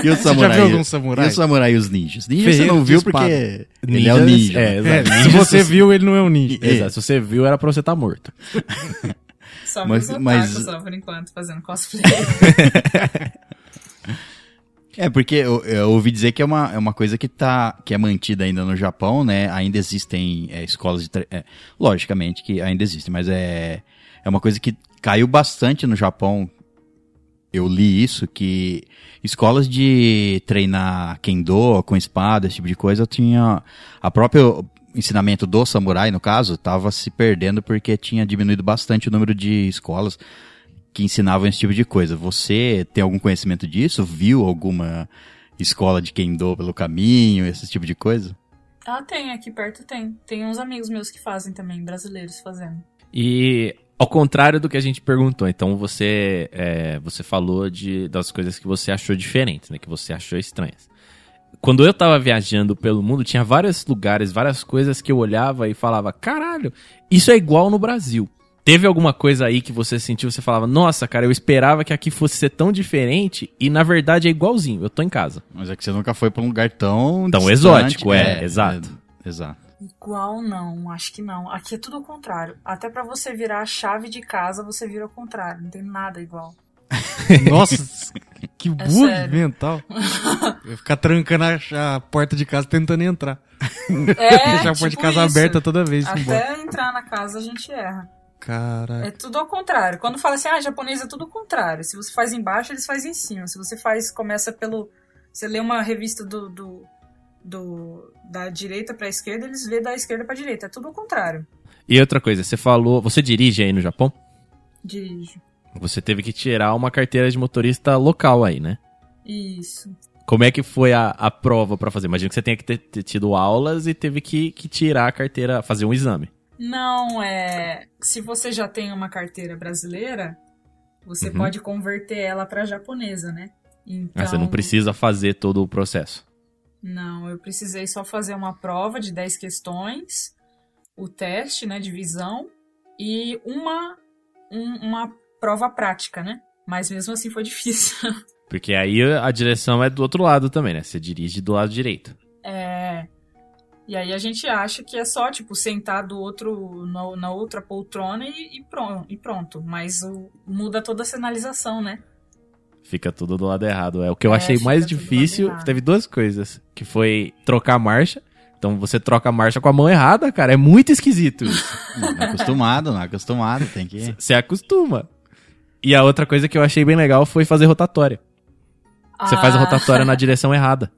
E o Você samurai? já viu algum samurai? E o samurai e os ninjas? Ninja você não de viu porque ele é o ninja. É, né? É, exato. se você viu, ele não é um ninja. É. Exato. Se você viu, era pra você estar morto. Só Mas- mas, mas- só por enquanto, fazendo cosplay. É, porque eu, eu ouvi dizer que é uma, é uma coisa que, tá, que é mantida ainda no Japão, né? Ainda existem é, escolas de. é, logicamente que ainda existem, mas é, é uma coisa que caiu bastante no Japão. Eu li isso, que escolas de treinar kendo com espada, esse tipo de coisa, tinha. A própria ensinamento do samurai, no caso, estava se perdendo porque tinha diminuído bastante o número de escolas que ensinavam esse tipo de coisa. Você tem algum conhecimento disso? Viu alguma escola de kendo pelo caminho, esse tipo de coisa? ah, tem, aqui perto tem. Tem uns amigos meus que fazem também, brasileiros fazendo. E ao contrário do que a gente perguntou, então você é, você falou de, das coisas que você achou diferentes, né? Que você achou estranhas. Quando eu tava viajando pelo mundo, tinha vários lugares, várias coisas que eu olhava e falava, caralho, isso é igual no Brasil. Teve alguma coisa aí que você sentiu, você falava, nossa, cara, eu esperava que aqui fosse ser tão diferente e na verdade é igualzinho, eu tô em casa. Mas é que você nunca foi pra um lugar tão Tão distante. exótico, é, exato. é, exato. Igual não, acho que não. Aqui é tudo ao contrário. Até pra você virar a chave de casa, você vira ao contrário. Não tem nada igual. Nossa, que bug sério. mental. Eu ficar trancando a, a porta de casa tentando entrar. É, Deixar a porta de tipo casa isso. aberta toda vez. embora. Até entrar na casa a gente erra. Caraca. É tudo ao contrário. Quando fala assim, ah, japonês é tudo ao contrário. Se você faz embaixo, eles fazem em cima. Se você faz, começa pelo. Você lê uma revista do. do, do- da direita pra esquerda, eles vê da esquerda pra direita. É tudo ao contrário. E outra coisa, você falou, você dirige aí no Japão? Dirijo. Você teve que tirar uma carteira de motorista local aí, né? Isso. Como é que foi a, a prova pra fazer? Imagino que você tenha que ter, ter tido aulas e teve que, que tirar a carteira, fazer um exame. Não, é. Se você já tem uma carteira brasileira, você Uhum. pode converter ela pra japonesa, né? Então, Mas você não precisa fazer todo o processo. Não, eu precisei só fazer uma prova de 10 questões, o teste, né, de visão e uma um- uma prova prática, né? Mas mesmo assim foi difícil. Porque aí a direção é do outro lado também, né? Você dirige do lado direito. É. E aí a gente acha que é só, tipo, sentar do outro, na, na outra poltrona e, e pronto, e pronto. Mas o- muda toda a sinalização, né? Fica tudo do lado errado. É o que eu É, achei mais difícil. Teve duas coisas. Que foi trocar a marcha. Então você troca a marcha com a mão errada, cara. É muito esquisito isso. Não é acostumado, não é acostumado, tem que. Você acostuma. E a outra coisa que eu achei bem legal foi fazer rotatória. Você faz a Ah, rotatória na direção errada.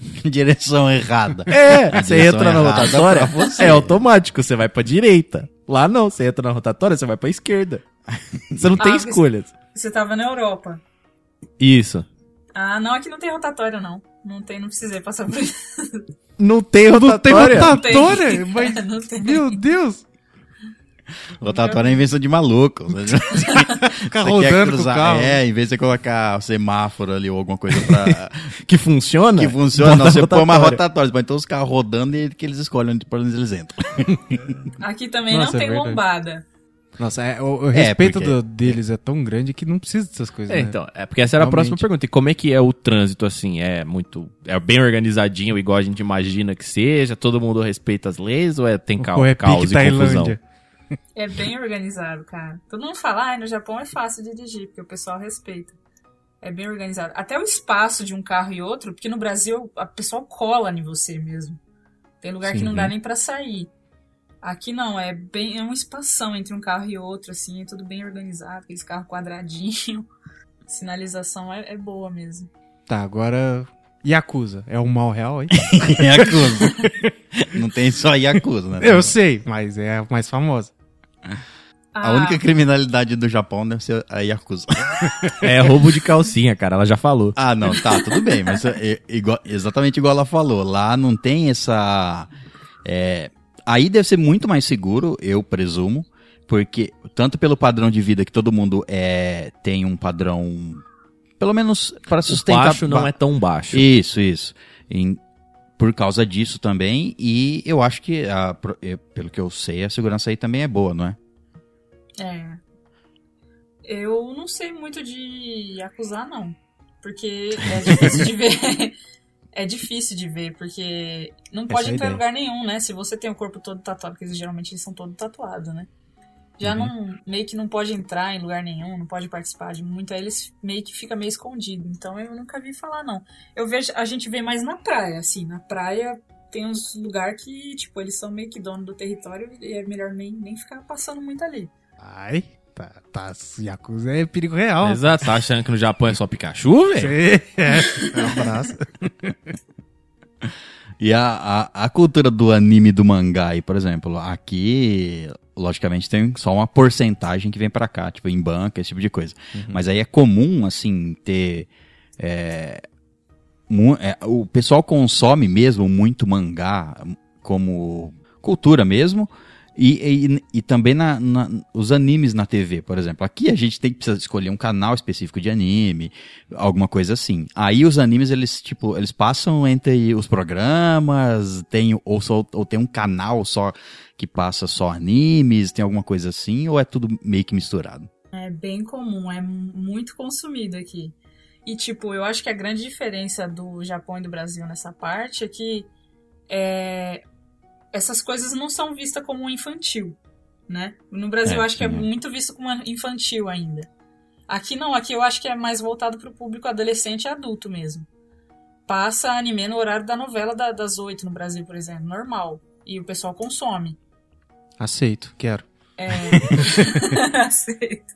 Direção errada. É, você entra na rotatória, é automático, você vai pra direita. Lá não, você entra na rotatória, você vai pra esquerda. Você não tem Ah, escolhas. Você tava na Europa. Isso. Ah, não, aqui não tem rotatória, não. Não tem, não precisei passar por isso. Não tem Não tem rotatória. rotatória? Mas, Não tem. meu Deus. Rotatória é invenção de maluco. Você Ficar quer rodando com o carro. É, em vez de você colocar o semáforo ali ou alguma coisa pra. Que funciona? que funciona, não, você põe uma rotatória. rotatória. Você põe todos os carros rodando e que eles escolhem onde, por onde eles entram. Aqui também Nossa, não é tem verdade. lombada. Nossa, é, o, o respeito porque- do- deles é tão grande que não precisa dessas coisas. É, né? então, é porque essa era a Realmente. próxima pergunta. E como é que é o trânsito, assim? É muito. É bem organizadinho, igual a gente imagina que seja? Todo mundo respeita as leis ou é, tem é caos pique e confusão? Tailândia. É bem organizado, cara. Todo mundo fala, ah, no Japão é fácil dirigir, porque o pessoal respeita. É bem organizado. Até o espaço de um carro e outro, porque no Brasil a pessoa cola em você mesmo. Tem lugar que Sim. não dá nem pra sair. Aqui não, é bem é uma espação entre um carro e outro, assim, é tudo bem organizado, aqueles carros quadradinho. Sinalização é, é boa mesmo. Tá, agora. Yakuza. É um mal real aí? Yakuza. não tem só Yakuza, né? Eu sei, mas é a mais famosa. A Ah, única criminalidade do Japão deve ser a Yakuza. É roubo de calcinha, cara. Ela já falou. Ah, não, tá, tudo bem, mas é, é igual- exatamente igual ela falou. Lá não tem essa. é, aí deve ser muito mais seguro, eu presumo, porque tanto pelo padrão de vida que todo mundo é, tem um padrão, pelo menos para O sustentar. baixo não é tão baixo. Isso, isso. Em- por causa disso também, e eu acho que, a pelo que eu sei, a segurança aí também é boa, não é? É. Eu não sei muito de acusar, não. Porque é difícil de ver. É difícil de ver, porque não pode é a entrar em lugar nenhum, né? Se você tem o corpo todo tatuado, porque geralmente eles são todos tatuados, né? Uhum. Já não, meio que não pode entrar em lugar nenhum, não pode participar de muito, aí eles meio que fica meio escondido. Então eu nunca vi falar, não. Eu vejo, a gente vê mais na praia, assim, na praia tem uns lugares que, tipo, eles são meio que dono do território e é melhor nem, nem ficar passando muito ali. Ai, tá, tá, Yakuza é perigo real. Exato, tá achando que no Japão é só Pikachu, velho? É, é um abraço. E a, a, a cultura do anime e do mangá aí, por exemplo, aqui, logicamente, tem só uma porcentagem que vem pra cá, tipo, em banca, esse tipo de coisa. Mas aí é comum, assim, ter. é, é, o pessoal consome mesmo muito mangá como cultura mesmo. E, e, e também na, na- os animes na TV, por exemplo. Aqui a gente tem que escolher um canal específico de anime, alguma coisa assim. Aí os animes, eles, tipo, eles passam entre os programas, tem, ou, só, ou tem um canal só que passa só animes, tem alguma coisa assim, ou é tudo meio que misturado? É bem comum, é muito consumido aqui. E, tipo, eu acho que a grande diferença do Japão e do Brasil nessa parte é que é, essas coisas não são vistas como infantil, né? No Brasil É, eu acho que é sim. muito visto como infantil ainda. Aqui não, aqui eu acho que é mais voltado pro público adolescente e adulto mesmo. Passa anime no horário da novela da- das oito no Brasil, por exemplo, normal. E o pessoal consome. Aceito, quero. Aceito.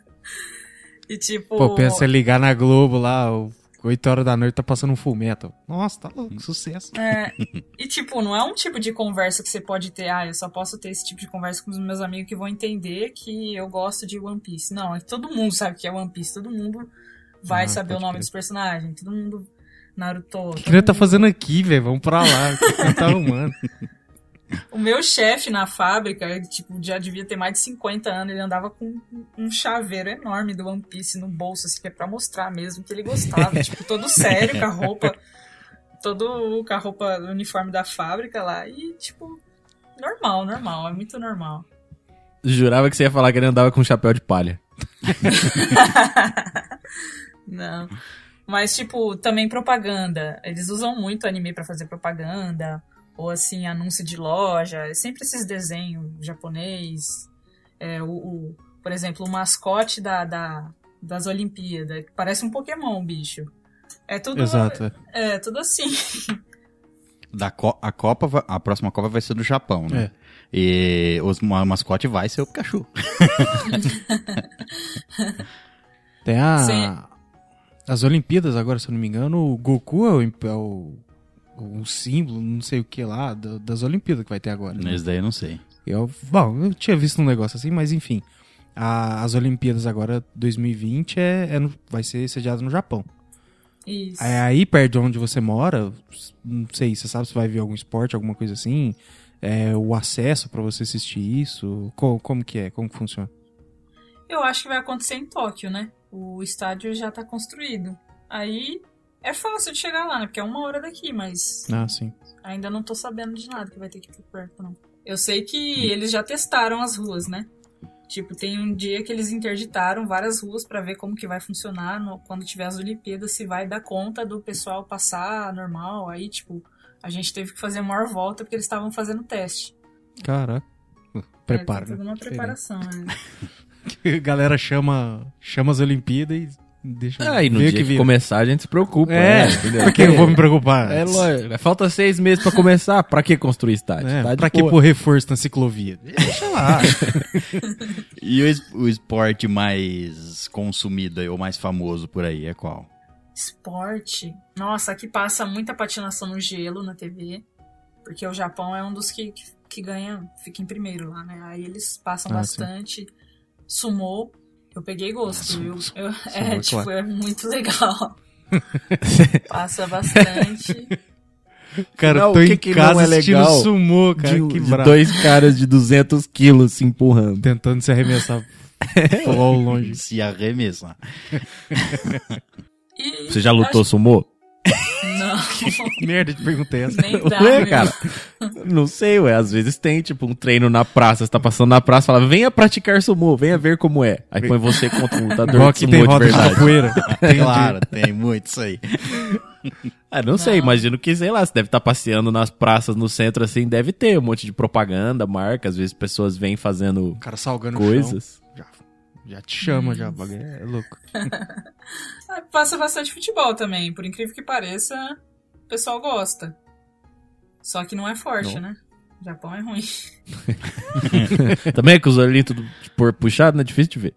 E tipo. Pô, pensa você ligar na Globo lá, o 8 horas da noite tá passando um full metal. Nossa, tá louco, sucesso. É, e tipo, não é um tipo de conversa que você pode ter, ah, eu só posso ter esse tipo de conversa com os meus amigos que vão entender que eu gosto de One Piece. Não, é que todo mundo sabe que é One Piece, todo mundo vai Ah, saber o nome crer. dos personagens, todo mundo. Naruto. O que ele tá mundo- fazendo aqui, velho? Vamos pra lá. O que tá arrumando? O meu chefe na fábrica, tipo, já devia ter mais de 50 anos, ele andava com um chaveiro enorme do One Piece no bolso, assim, que é pra mostrar mesmo que ele gostava. tipo, todo sério, com a roupa. Todo com a roupa, o uniforme da fábrica lá. E, tipo, normal, normal, é muito normal. Jurava que você ia falar que ele andava com um chapéu de palha. Não. Mas, tipo, também propaganda. Eles usam muito anime pra fazer propaganda. Ou, assim, anúncio de loja. É sempre esses desenhos japonês. É, o, o- por exemplo, o mascote da, da- das Olimpíadas. que Parece um Pokémon, bicho. É tudo, Exato. é tudo assim. Da Co- a Copa, a próxima Copa vai ser do Japão, né? E os ma- mascote vai ser o Pikachu. Tem a. Sim. As Olimpíadas agora, se eu não me engano, o Goku é o, é o, o símbolo, não sei o que lá, da- das Olimpíadas que vai ter agora. né? Esse daí eu não sei. Eu, bom, eu tinha visto um negócio assim, mas enfim. A- as Olimpíadas agora, 2020, é, é no- vai ser sediado no Japão. Isso. É aí perto de onde você mora, não sei, você sabe se vai ver algum esporte, alguma coisa assim? É, o acesso pra você assistir isso? Co- como que é? Como que funciona? Eu acho que vai acontecer em Tóquio, né? O estádio já tá construído. Aí é fácil de chegar lá, né? Porque é uma hora daqui, mas Ah, sim. ainda não tô sabendo de nada que vai ter que ir por perto, não. Eu sei que eles já testaram as ruas, né? Tipo, tem um dia que eles interditaram várias ruas pra ver como que vai funcionar no- quando tiver as Olimpíadas, se vai dar conta do pessoal passar normal. Aí, tipo, a gente teve que fazer a maior volta porque eles estavam fazendo teste. Caraca. Prepara. É, toda uma preparação, né? A galera chama, chama as Olimpíadas e deixa Ah, e no ver dia que, que começar a gente se preocupa. É, né? Entendeu? pra que eu vou me preocupar? É lógico. Falta seis meses pra começar. Pra que construir estádio? É, Tá de pra que pôr reforço na ciclovia? Deixa lá. E o, es- o esporte mais consumido aí, ou mais famoso por aí é qual? Esporte. Nossa, aqui passa muita patinação no gelo na TV. Porque o Japão é um dos que, que, que ganha, fica em primeiro lá, né? Aí eles passam Ah, bastante. Sumô, eu peguei gosto, viu? Eu- é, Sumô, tipo, claro. é muito legal. Passa bastante. Cara, Não, tô o que em que casa não é legal sumô, cara. de, que de dois caras de 200 quilos se empurrando. Tentando se arremessar ao longe. Se arremessar. E Você já lutou acho- sumô? Não. Merda de pergunta é essa. Nem dá, Ué, cara. Não sei, ué. Às vezes tem, tipo, um treino na praça. Você tá passando na praça fala, venha praticar sumô, venha ver como é. Aí põe você contra um lutador Igual de sumô tem de roda de verdade. capoeira. Claro, tem muito isso aí. Ah, não, sei, imagino que, sei lá, você deve estar passeando nas praças no centro assim, deve ter um monte de propaganda, marca, às vezes pessoas vêm fazendo O cara salgando o chão. coisas. Já, já te chama, já. o bagulho É louco. Ah, Passa bastante futebol também, por incrível que pareça, o pessoal gosta. Só que não é forte, né? O Japão é ruim. Também é com os olhinhos tudo por puxado, né? Difícil de ver.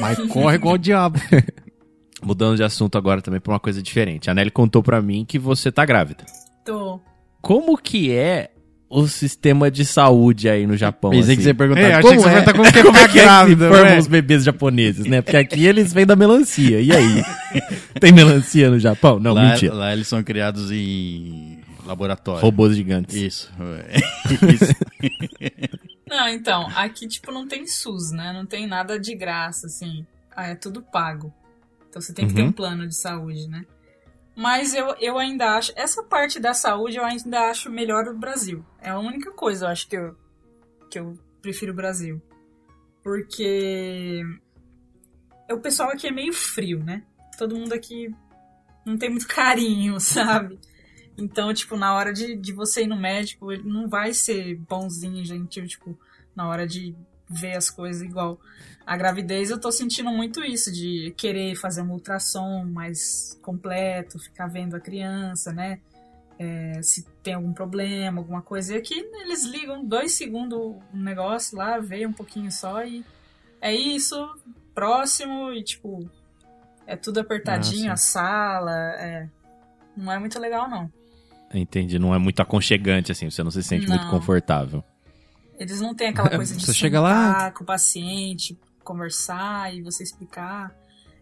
Mas corre igual o diabo. Mudando de assunto agora também pra uma coisa diferente. A Nelly contou pra mim que você tá grávida. Tô. Como que é o sistema de saúde aí no Japão? Pensei assim? que você ia perguntar É, achei como que você é. vai estar como que é Como é que é grávida, formam né? os bebês japoneses, né? Porque aqui eles vêm da melancia. E aí? Tem melancia no Japão? Não, lá, mentira. lá eles são criados em laboratório. Robôs gigantes. Isso. Isso. Não, então, aqui, tipo, não tem SUS, né? Não tem nada de graça, assim. Ah, é tudo pago. Então você tem que ter Uhum. um plano de saúde, né? Mas eu, eu ainda acho. Essa parte da saúde eu ainda acho melhor o Brasil. É a única coisa, eu acho que eu, que eu prefiro o Brasil. Porque. O pessoal aqui é meio frio, né? Todo mundo aqui não tem muito carinho, sabe? Então, tipo, na hora de, de você ir no médico, ele não vai ser bonzinho, gentil, tipo, na hora de ver as coisas igual. A gravidez eu tô sentindo muito isso, de querer fazer um ultrassom mais completo, ficar vendo a criança, né? É, se tem algum problema, alguma coisa. E aqui eles ligam dois segundos um negócio lá, vê um pouquinho só e é isso, próximo e tipo, é tudo apertadinho, Ah, a sala, é. Não é muito legal, não. Entendi. Não é muito aconchegante, assim. Você não se sente muito Não. confortável. Eles não têm aquela coisa de Você chega lá- com o paciente, conversar e você explicar.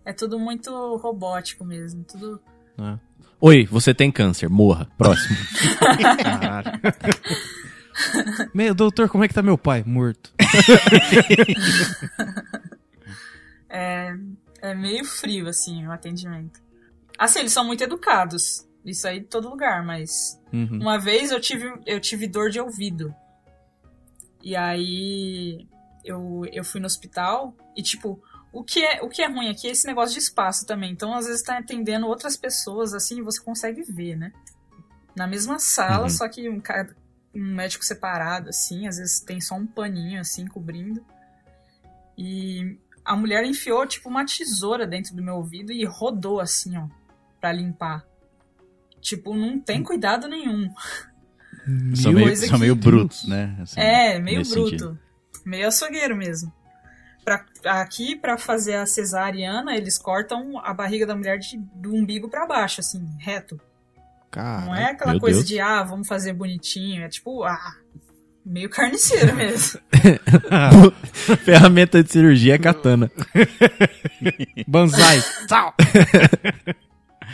É tudo muito robótico mesmo. Tudo. Oi, você tem câncer. Morra. Próximo. Meu, doutor, como é que tá meu pai? Morto. É, é meio frio, assim, o atendimento. Assim, eles são muito educados. Isso aí em todo lugar, mas. Uhum. Uma vez eu tive, eu tive dor de ouvido. E aí eu, eu fui no hospital e, tipo, o que, é, o que é ruim aqui é esse negócio de espaço também. Então, às vezes, tá atendendo outras pessoas, assim, e você consegue ver, né? Na mesma sala, Uhum. só que um, um médico separado, assim, às vezes tem só um paninho, assim, cobrindo. E a mulher enfiou, tipo, uma tesoura dentro do meu ouvido e rodou, assim, ó, pra limpar. Tipo, não tem cuidado nenhum. são meio, são meio brutos, né? Assim, É, meio bruto. sentido. Meio açougueiro mesmo. Pra, aqui, pra fazer a cesariana, eles cortam a barriga da mulher de, do umbigo pra baixo, assim, reto. Cara, Não é aquela coisa Deus. de, ah, vamos fazer bonitinho. É tipo, ah, meio carniceiro mesmo. Ferramenta de cirurgia é katana. Banzai.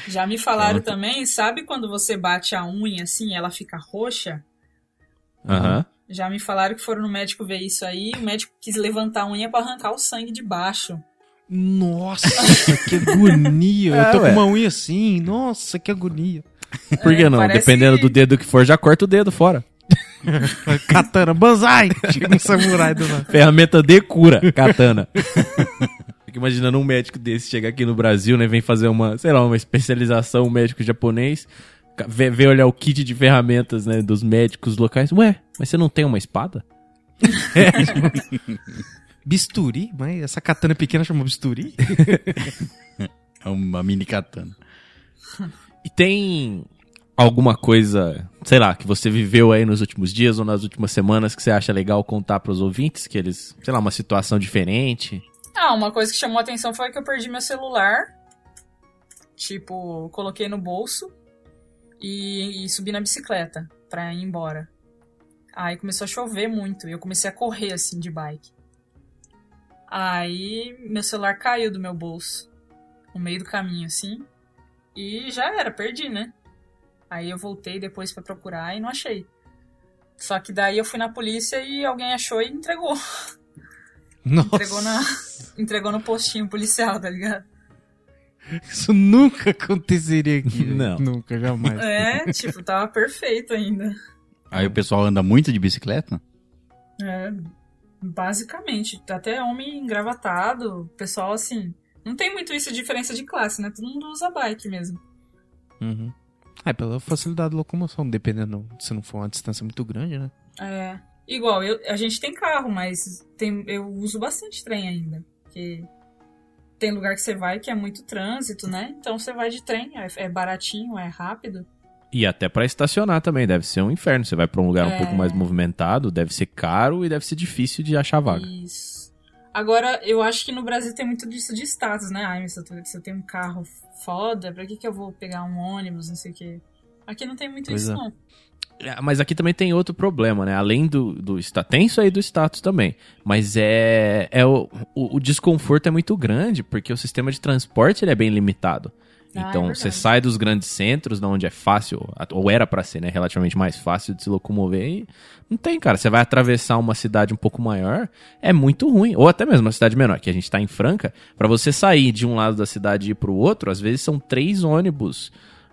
Já me falaram também, sabe quando você bate a unha assim, ela fica roxa? Aham. Já me falaram que foram no médico ver isso aí, o médico quis levantar a unha pra arrancar o sangue de baixo. Nossa, que agonia. Eu É, tô ué. com uma unha assim. Nossa, que agonia. Por que É, não? parece- Dependendo do dedo que for, já corta o dedo fora. Katana, banzai. Chega um samurai do lado. Ferramenta de cura, katana. Fico imaginando um médico desse chega aqui no Brasil, né? Vem fazer uma, sei lá, uma especialização, um médico japonês. Vê, vê olhar o kit de ferramentas, né? Dos médicos locais. Ué, mas você não tem uma espada? Bisturi? Mas essa katana pequena chama bisturi? É uma mini katana. E tem alguma coisa, sei lá, que você viveu aí nos últimos dias ou nas últimas semanas que você acha legal contar pros ouvintes? Que eles, sei lá, uma situação diferente? Ah, uma coisa que chamou a atenção foi que eu perdi meu celular. Tipo, coloquei no bolso e, e subi na bicicleta pra ir embora. Aí começou a chover muito e eu comecei a correr assim de bike. Aí meu celular caiu do meu bolso no meio do caminho assim e já era, perdi, né? Aí eu voltei depois pra procurar e não achei. Só que daí eu fui na polícia e alguém achou e entregou. Nossa. Entregou, na, entregou no postinho policial, tá ligado? Isso nunca aconteceria aqui. Não. Nunca, jamais. É, tipo, tava perfeito ainda. Aí o pessoal anda muito de bicicleta? É, basicamente. Até homem engravatado, pessoal assim. Não tem muito isso de diferença de classe, né? Todo mundo usa bike mesmo. Uhum. É, pela facilidade de locomoção, dependendo se não for uma distância muito grande, né? É. Igual, eu, a gente tem carro, mas tem, eu uso bastante trem ainda. Porque tem lugar que você vai que é muito trânsito, né? Então você vai de trem, é, é baratinho, é rápido. E até pra estacionar também, deve ser um inferno. Você vai pra um lugar um É. pouco mais movimentado, deve ser caro e deve ser difícil de achar vaga. Isso. Agora, eu acho que no Brasil tem muito disso de status, né? Ai, se eu tenho um carro foda, pra que, que eu vou pegar um ônibus, não sei o quê. Aqui não tem muito Pois isso, é. não. É, Mas aqui também tem outro problema, né? Além do, do. Tem isso aí do status também. Mas é. é o, o, o desconforto é muito grande, porque o sistema de transporte ele é bem limitado. Ah, é Então, verdade. você sai dos grandes centros, de onde é fácil, ou era pra ser, né? Relativamente mais fácil de se locomover. E não tem, cara. Você vai atravessar uma cidade um pouco maior, é muito ruim. Ou até mesmo uma cidade menor, que a gente tá em Franca. Pra você sair de um lado da cidade e ir pro outro, às vezes são três ônibus.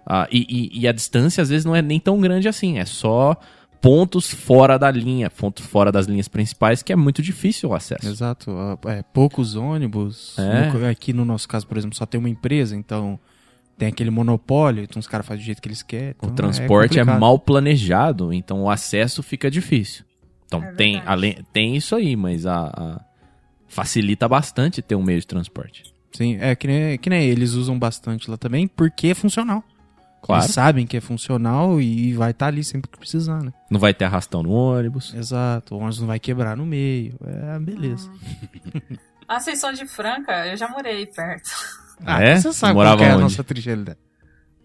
Ah, e, e- e a distância, às vezes, não é nem tão grande assim. É só pontos fora da linha, pontos fora das linhas principais, que é muito difícil o acesso. Exato. ah, É, poucos ônibus. É. No- aqui no nosso caso, por exemplo, só tem uma empresa, então tem aquele monopólio, então os caras fazem do jeito que eles querem. O então transporte é, complicado. mal planejado, então o acesso fica difícil. Então É tem, além, tem isso aí, mas a, a- facilita bastante ter um meio de transporte. Sim, é que nem, que nem eles usam bastante lá também, porque é funcional. Claro. Eles sabem que é funcional e vai estar ali sempre que precisar, né? Não vai ter arrastão no ônibus. Exato, o ônibus não vai quebrar no meio. É, beleza. A Ascensão de Franca, eu já morei perto. Ah, é? Você sabe Morava qual é a onde? nossa trigêmea.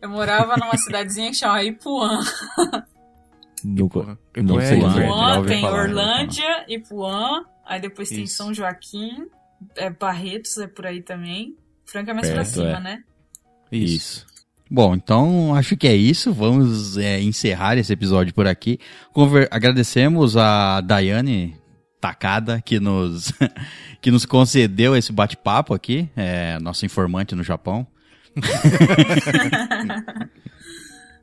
Eu morava numa cidadezinha que chama Ipuã. Nunca, Ipuã. é. Ipuã. tem falar, ouvi Orlândia, Ipuã, aí depois tem Isso. São Joaquim, é, Barretos é por aí também. Franca é mais pra Perto, cima, é. né? Isso. Bom, então acho que é isso. Vamos é, encerrar esse episódio por aqui. Conver- Agradecemos a Daiane Takada que nos, que nos concedeu esse bate-papo aqui, é, nosso informante no Japão.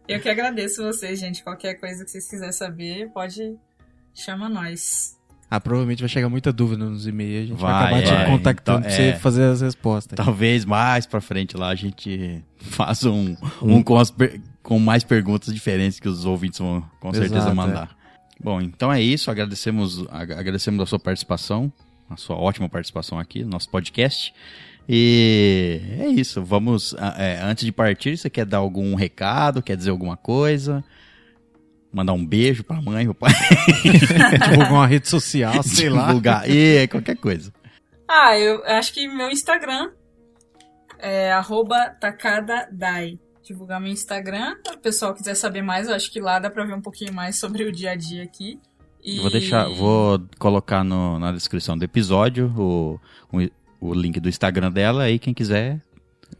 Eu que agradeço vocês, gente. Qualquer coisa que vocês quiserem saber, pode chama nós. Ah, provavelmente vai chegar muita dúvida nos e-mails. A gente vai, Vai, acabar te vai. contactando Então, pra é. você fazer as respostas. Talvez mais pra frente lá a gente faça um, um com, as com mais perguntas diferentes que os ouvintes vão com certeza Exato, mandar. Bom, então é isso. Agradecemos, ag- agradecemos a sua participação, a sua ótima participação aqui no nosso podcast. E é isso. Vamos. é, antes de partir, você quer dar algum recado? Quer dizer alguma coisa? Mandar um beijo pra mãe, pro pai? Divulgar uma rede social, sei lá. Divulgar. E qualquer coisa. Ah, eu acho que meu Instagram é arroba takadadai. Divulgar meu Instagram. Se o pessoal quiser saber mais, eu acho que lá dá pra ver um pouquinho mais sobre o dia a dia aqui. E... Eu Vou deixar, vou colocar no- na descrição do episódio o, o, o link do Instagram dela, aí quem quiser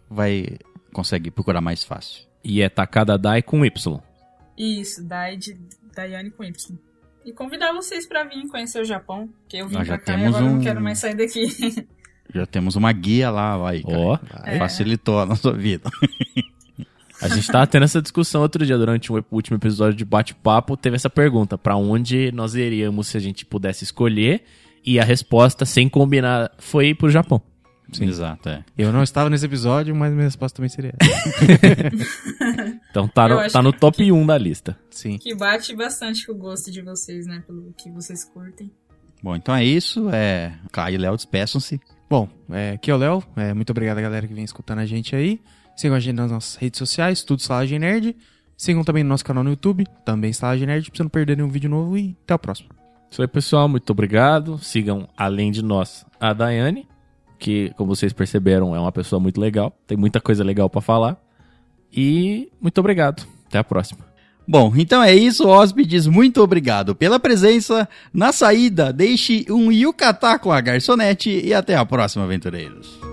vai consegue procurar mais fácil. E é Takada Dai com Y. Isso, Dai de Daiane com Y. E convidar vocês pra vir conhecer o Japão, que eu vim Nós já pra cá e agora um- não quero mais sair daqui. Já temos uma guia lá, vai. Ó. É. Facilitou a nossa vida. A gente tava tendo essa discussão outro dia, durante o último episódio de bate-papo, teve essa pergunta, pra onde nós iríamos se a gente pudesse escolher, e a resposta, sem combinar, foi pro Japão. Exato, é. Eu não estava nesse episódio, mas minha resposta também seria essa. Então tá no, tá no que- top 1 da lista. Sim. que bate bastante com o gosto de vocês, né? Pelo que vocês curtem. Bom, então é isso. É... Caio e Léo, despeçam-se. Bom, é, aqui é o Léo. É, muito obrigado a galera que vem escutando a gente aí. Sigam a gente nas nossas redes sociais, tudo Estalagem Nerd. Sigam também no nosso canal no YouTube, também Estalagem Nerd, pra você não perder nenhum vídeo novo e até o próximo. Isso aí, pessoal. Muito obrigado. Sigam, além de nós, a Daiane, que, como vocês perceberam, é uma pessoa muito legal. Tem muita coisa legal pra falar. E muito obrigado. Até a próxima. Bom, então é isso, hóspedes. Muito obrigado pela presença. Na saída, deixe um yukata com a garçonete e até a próxima, aventureiros.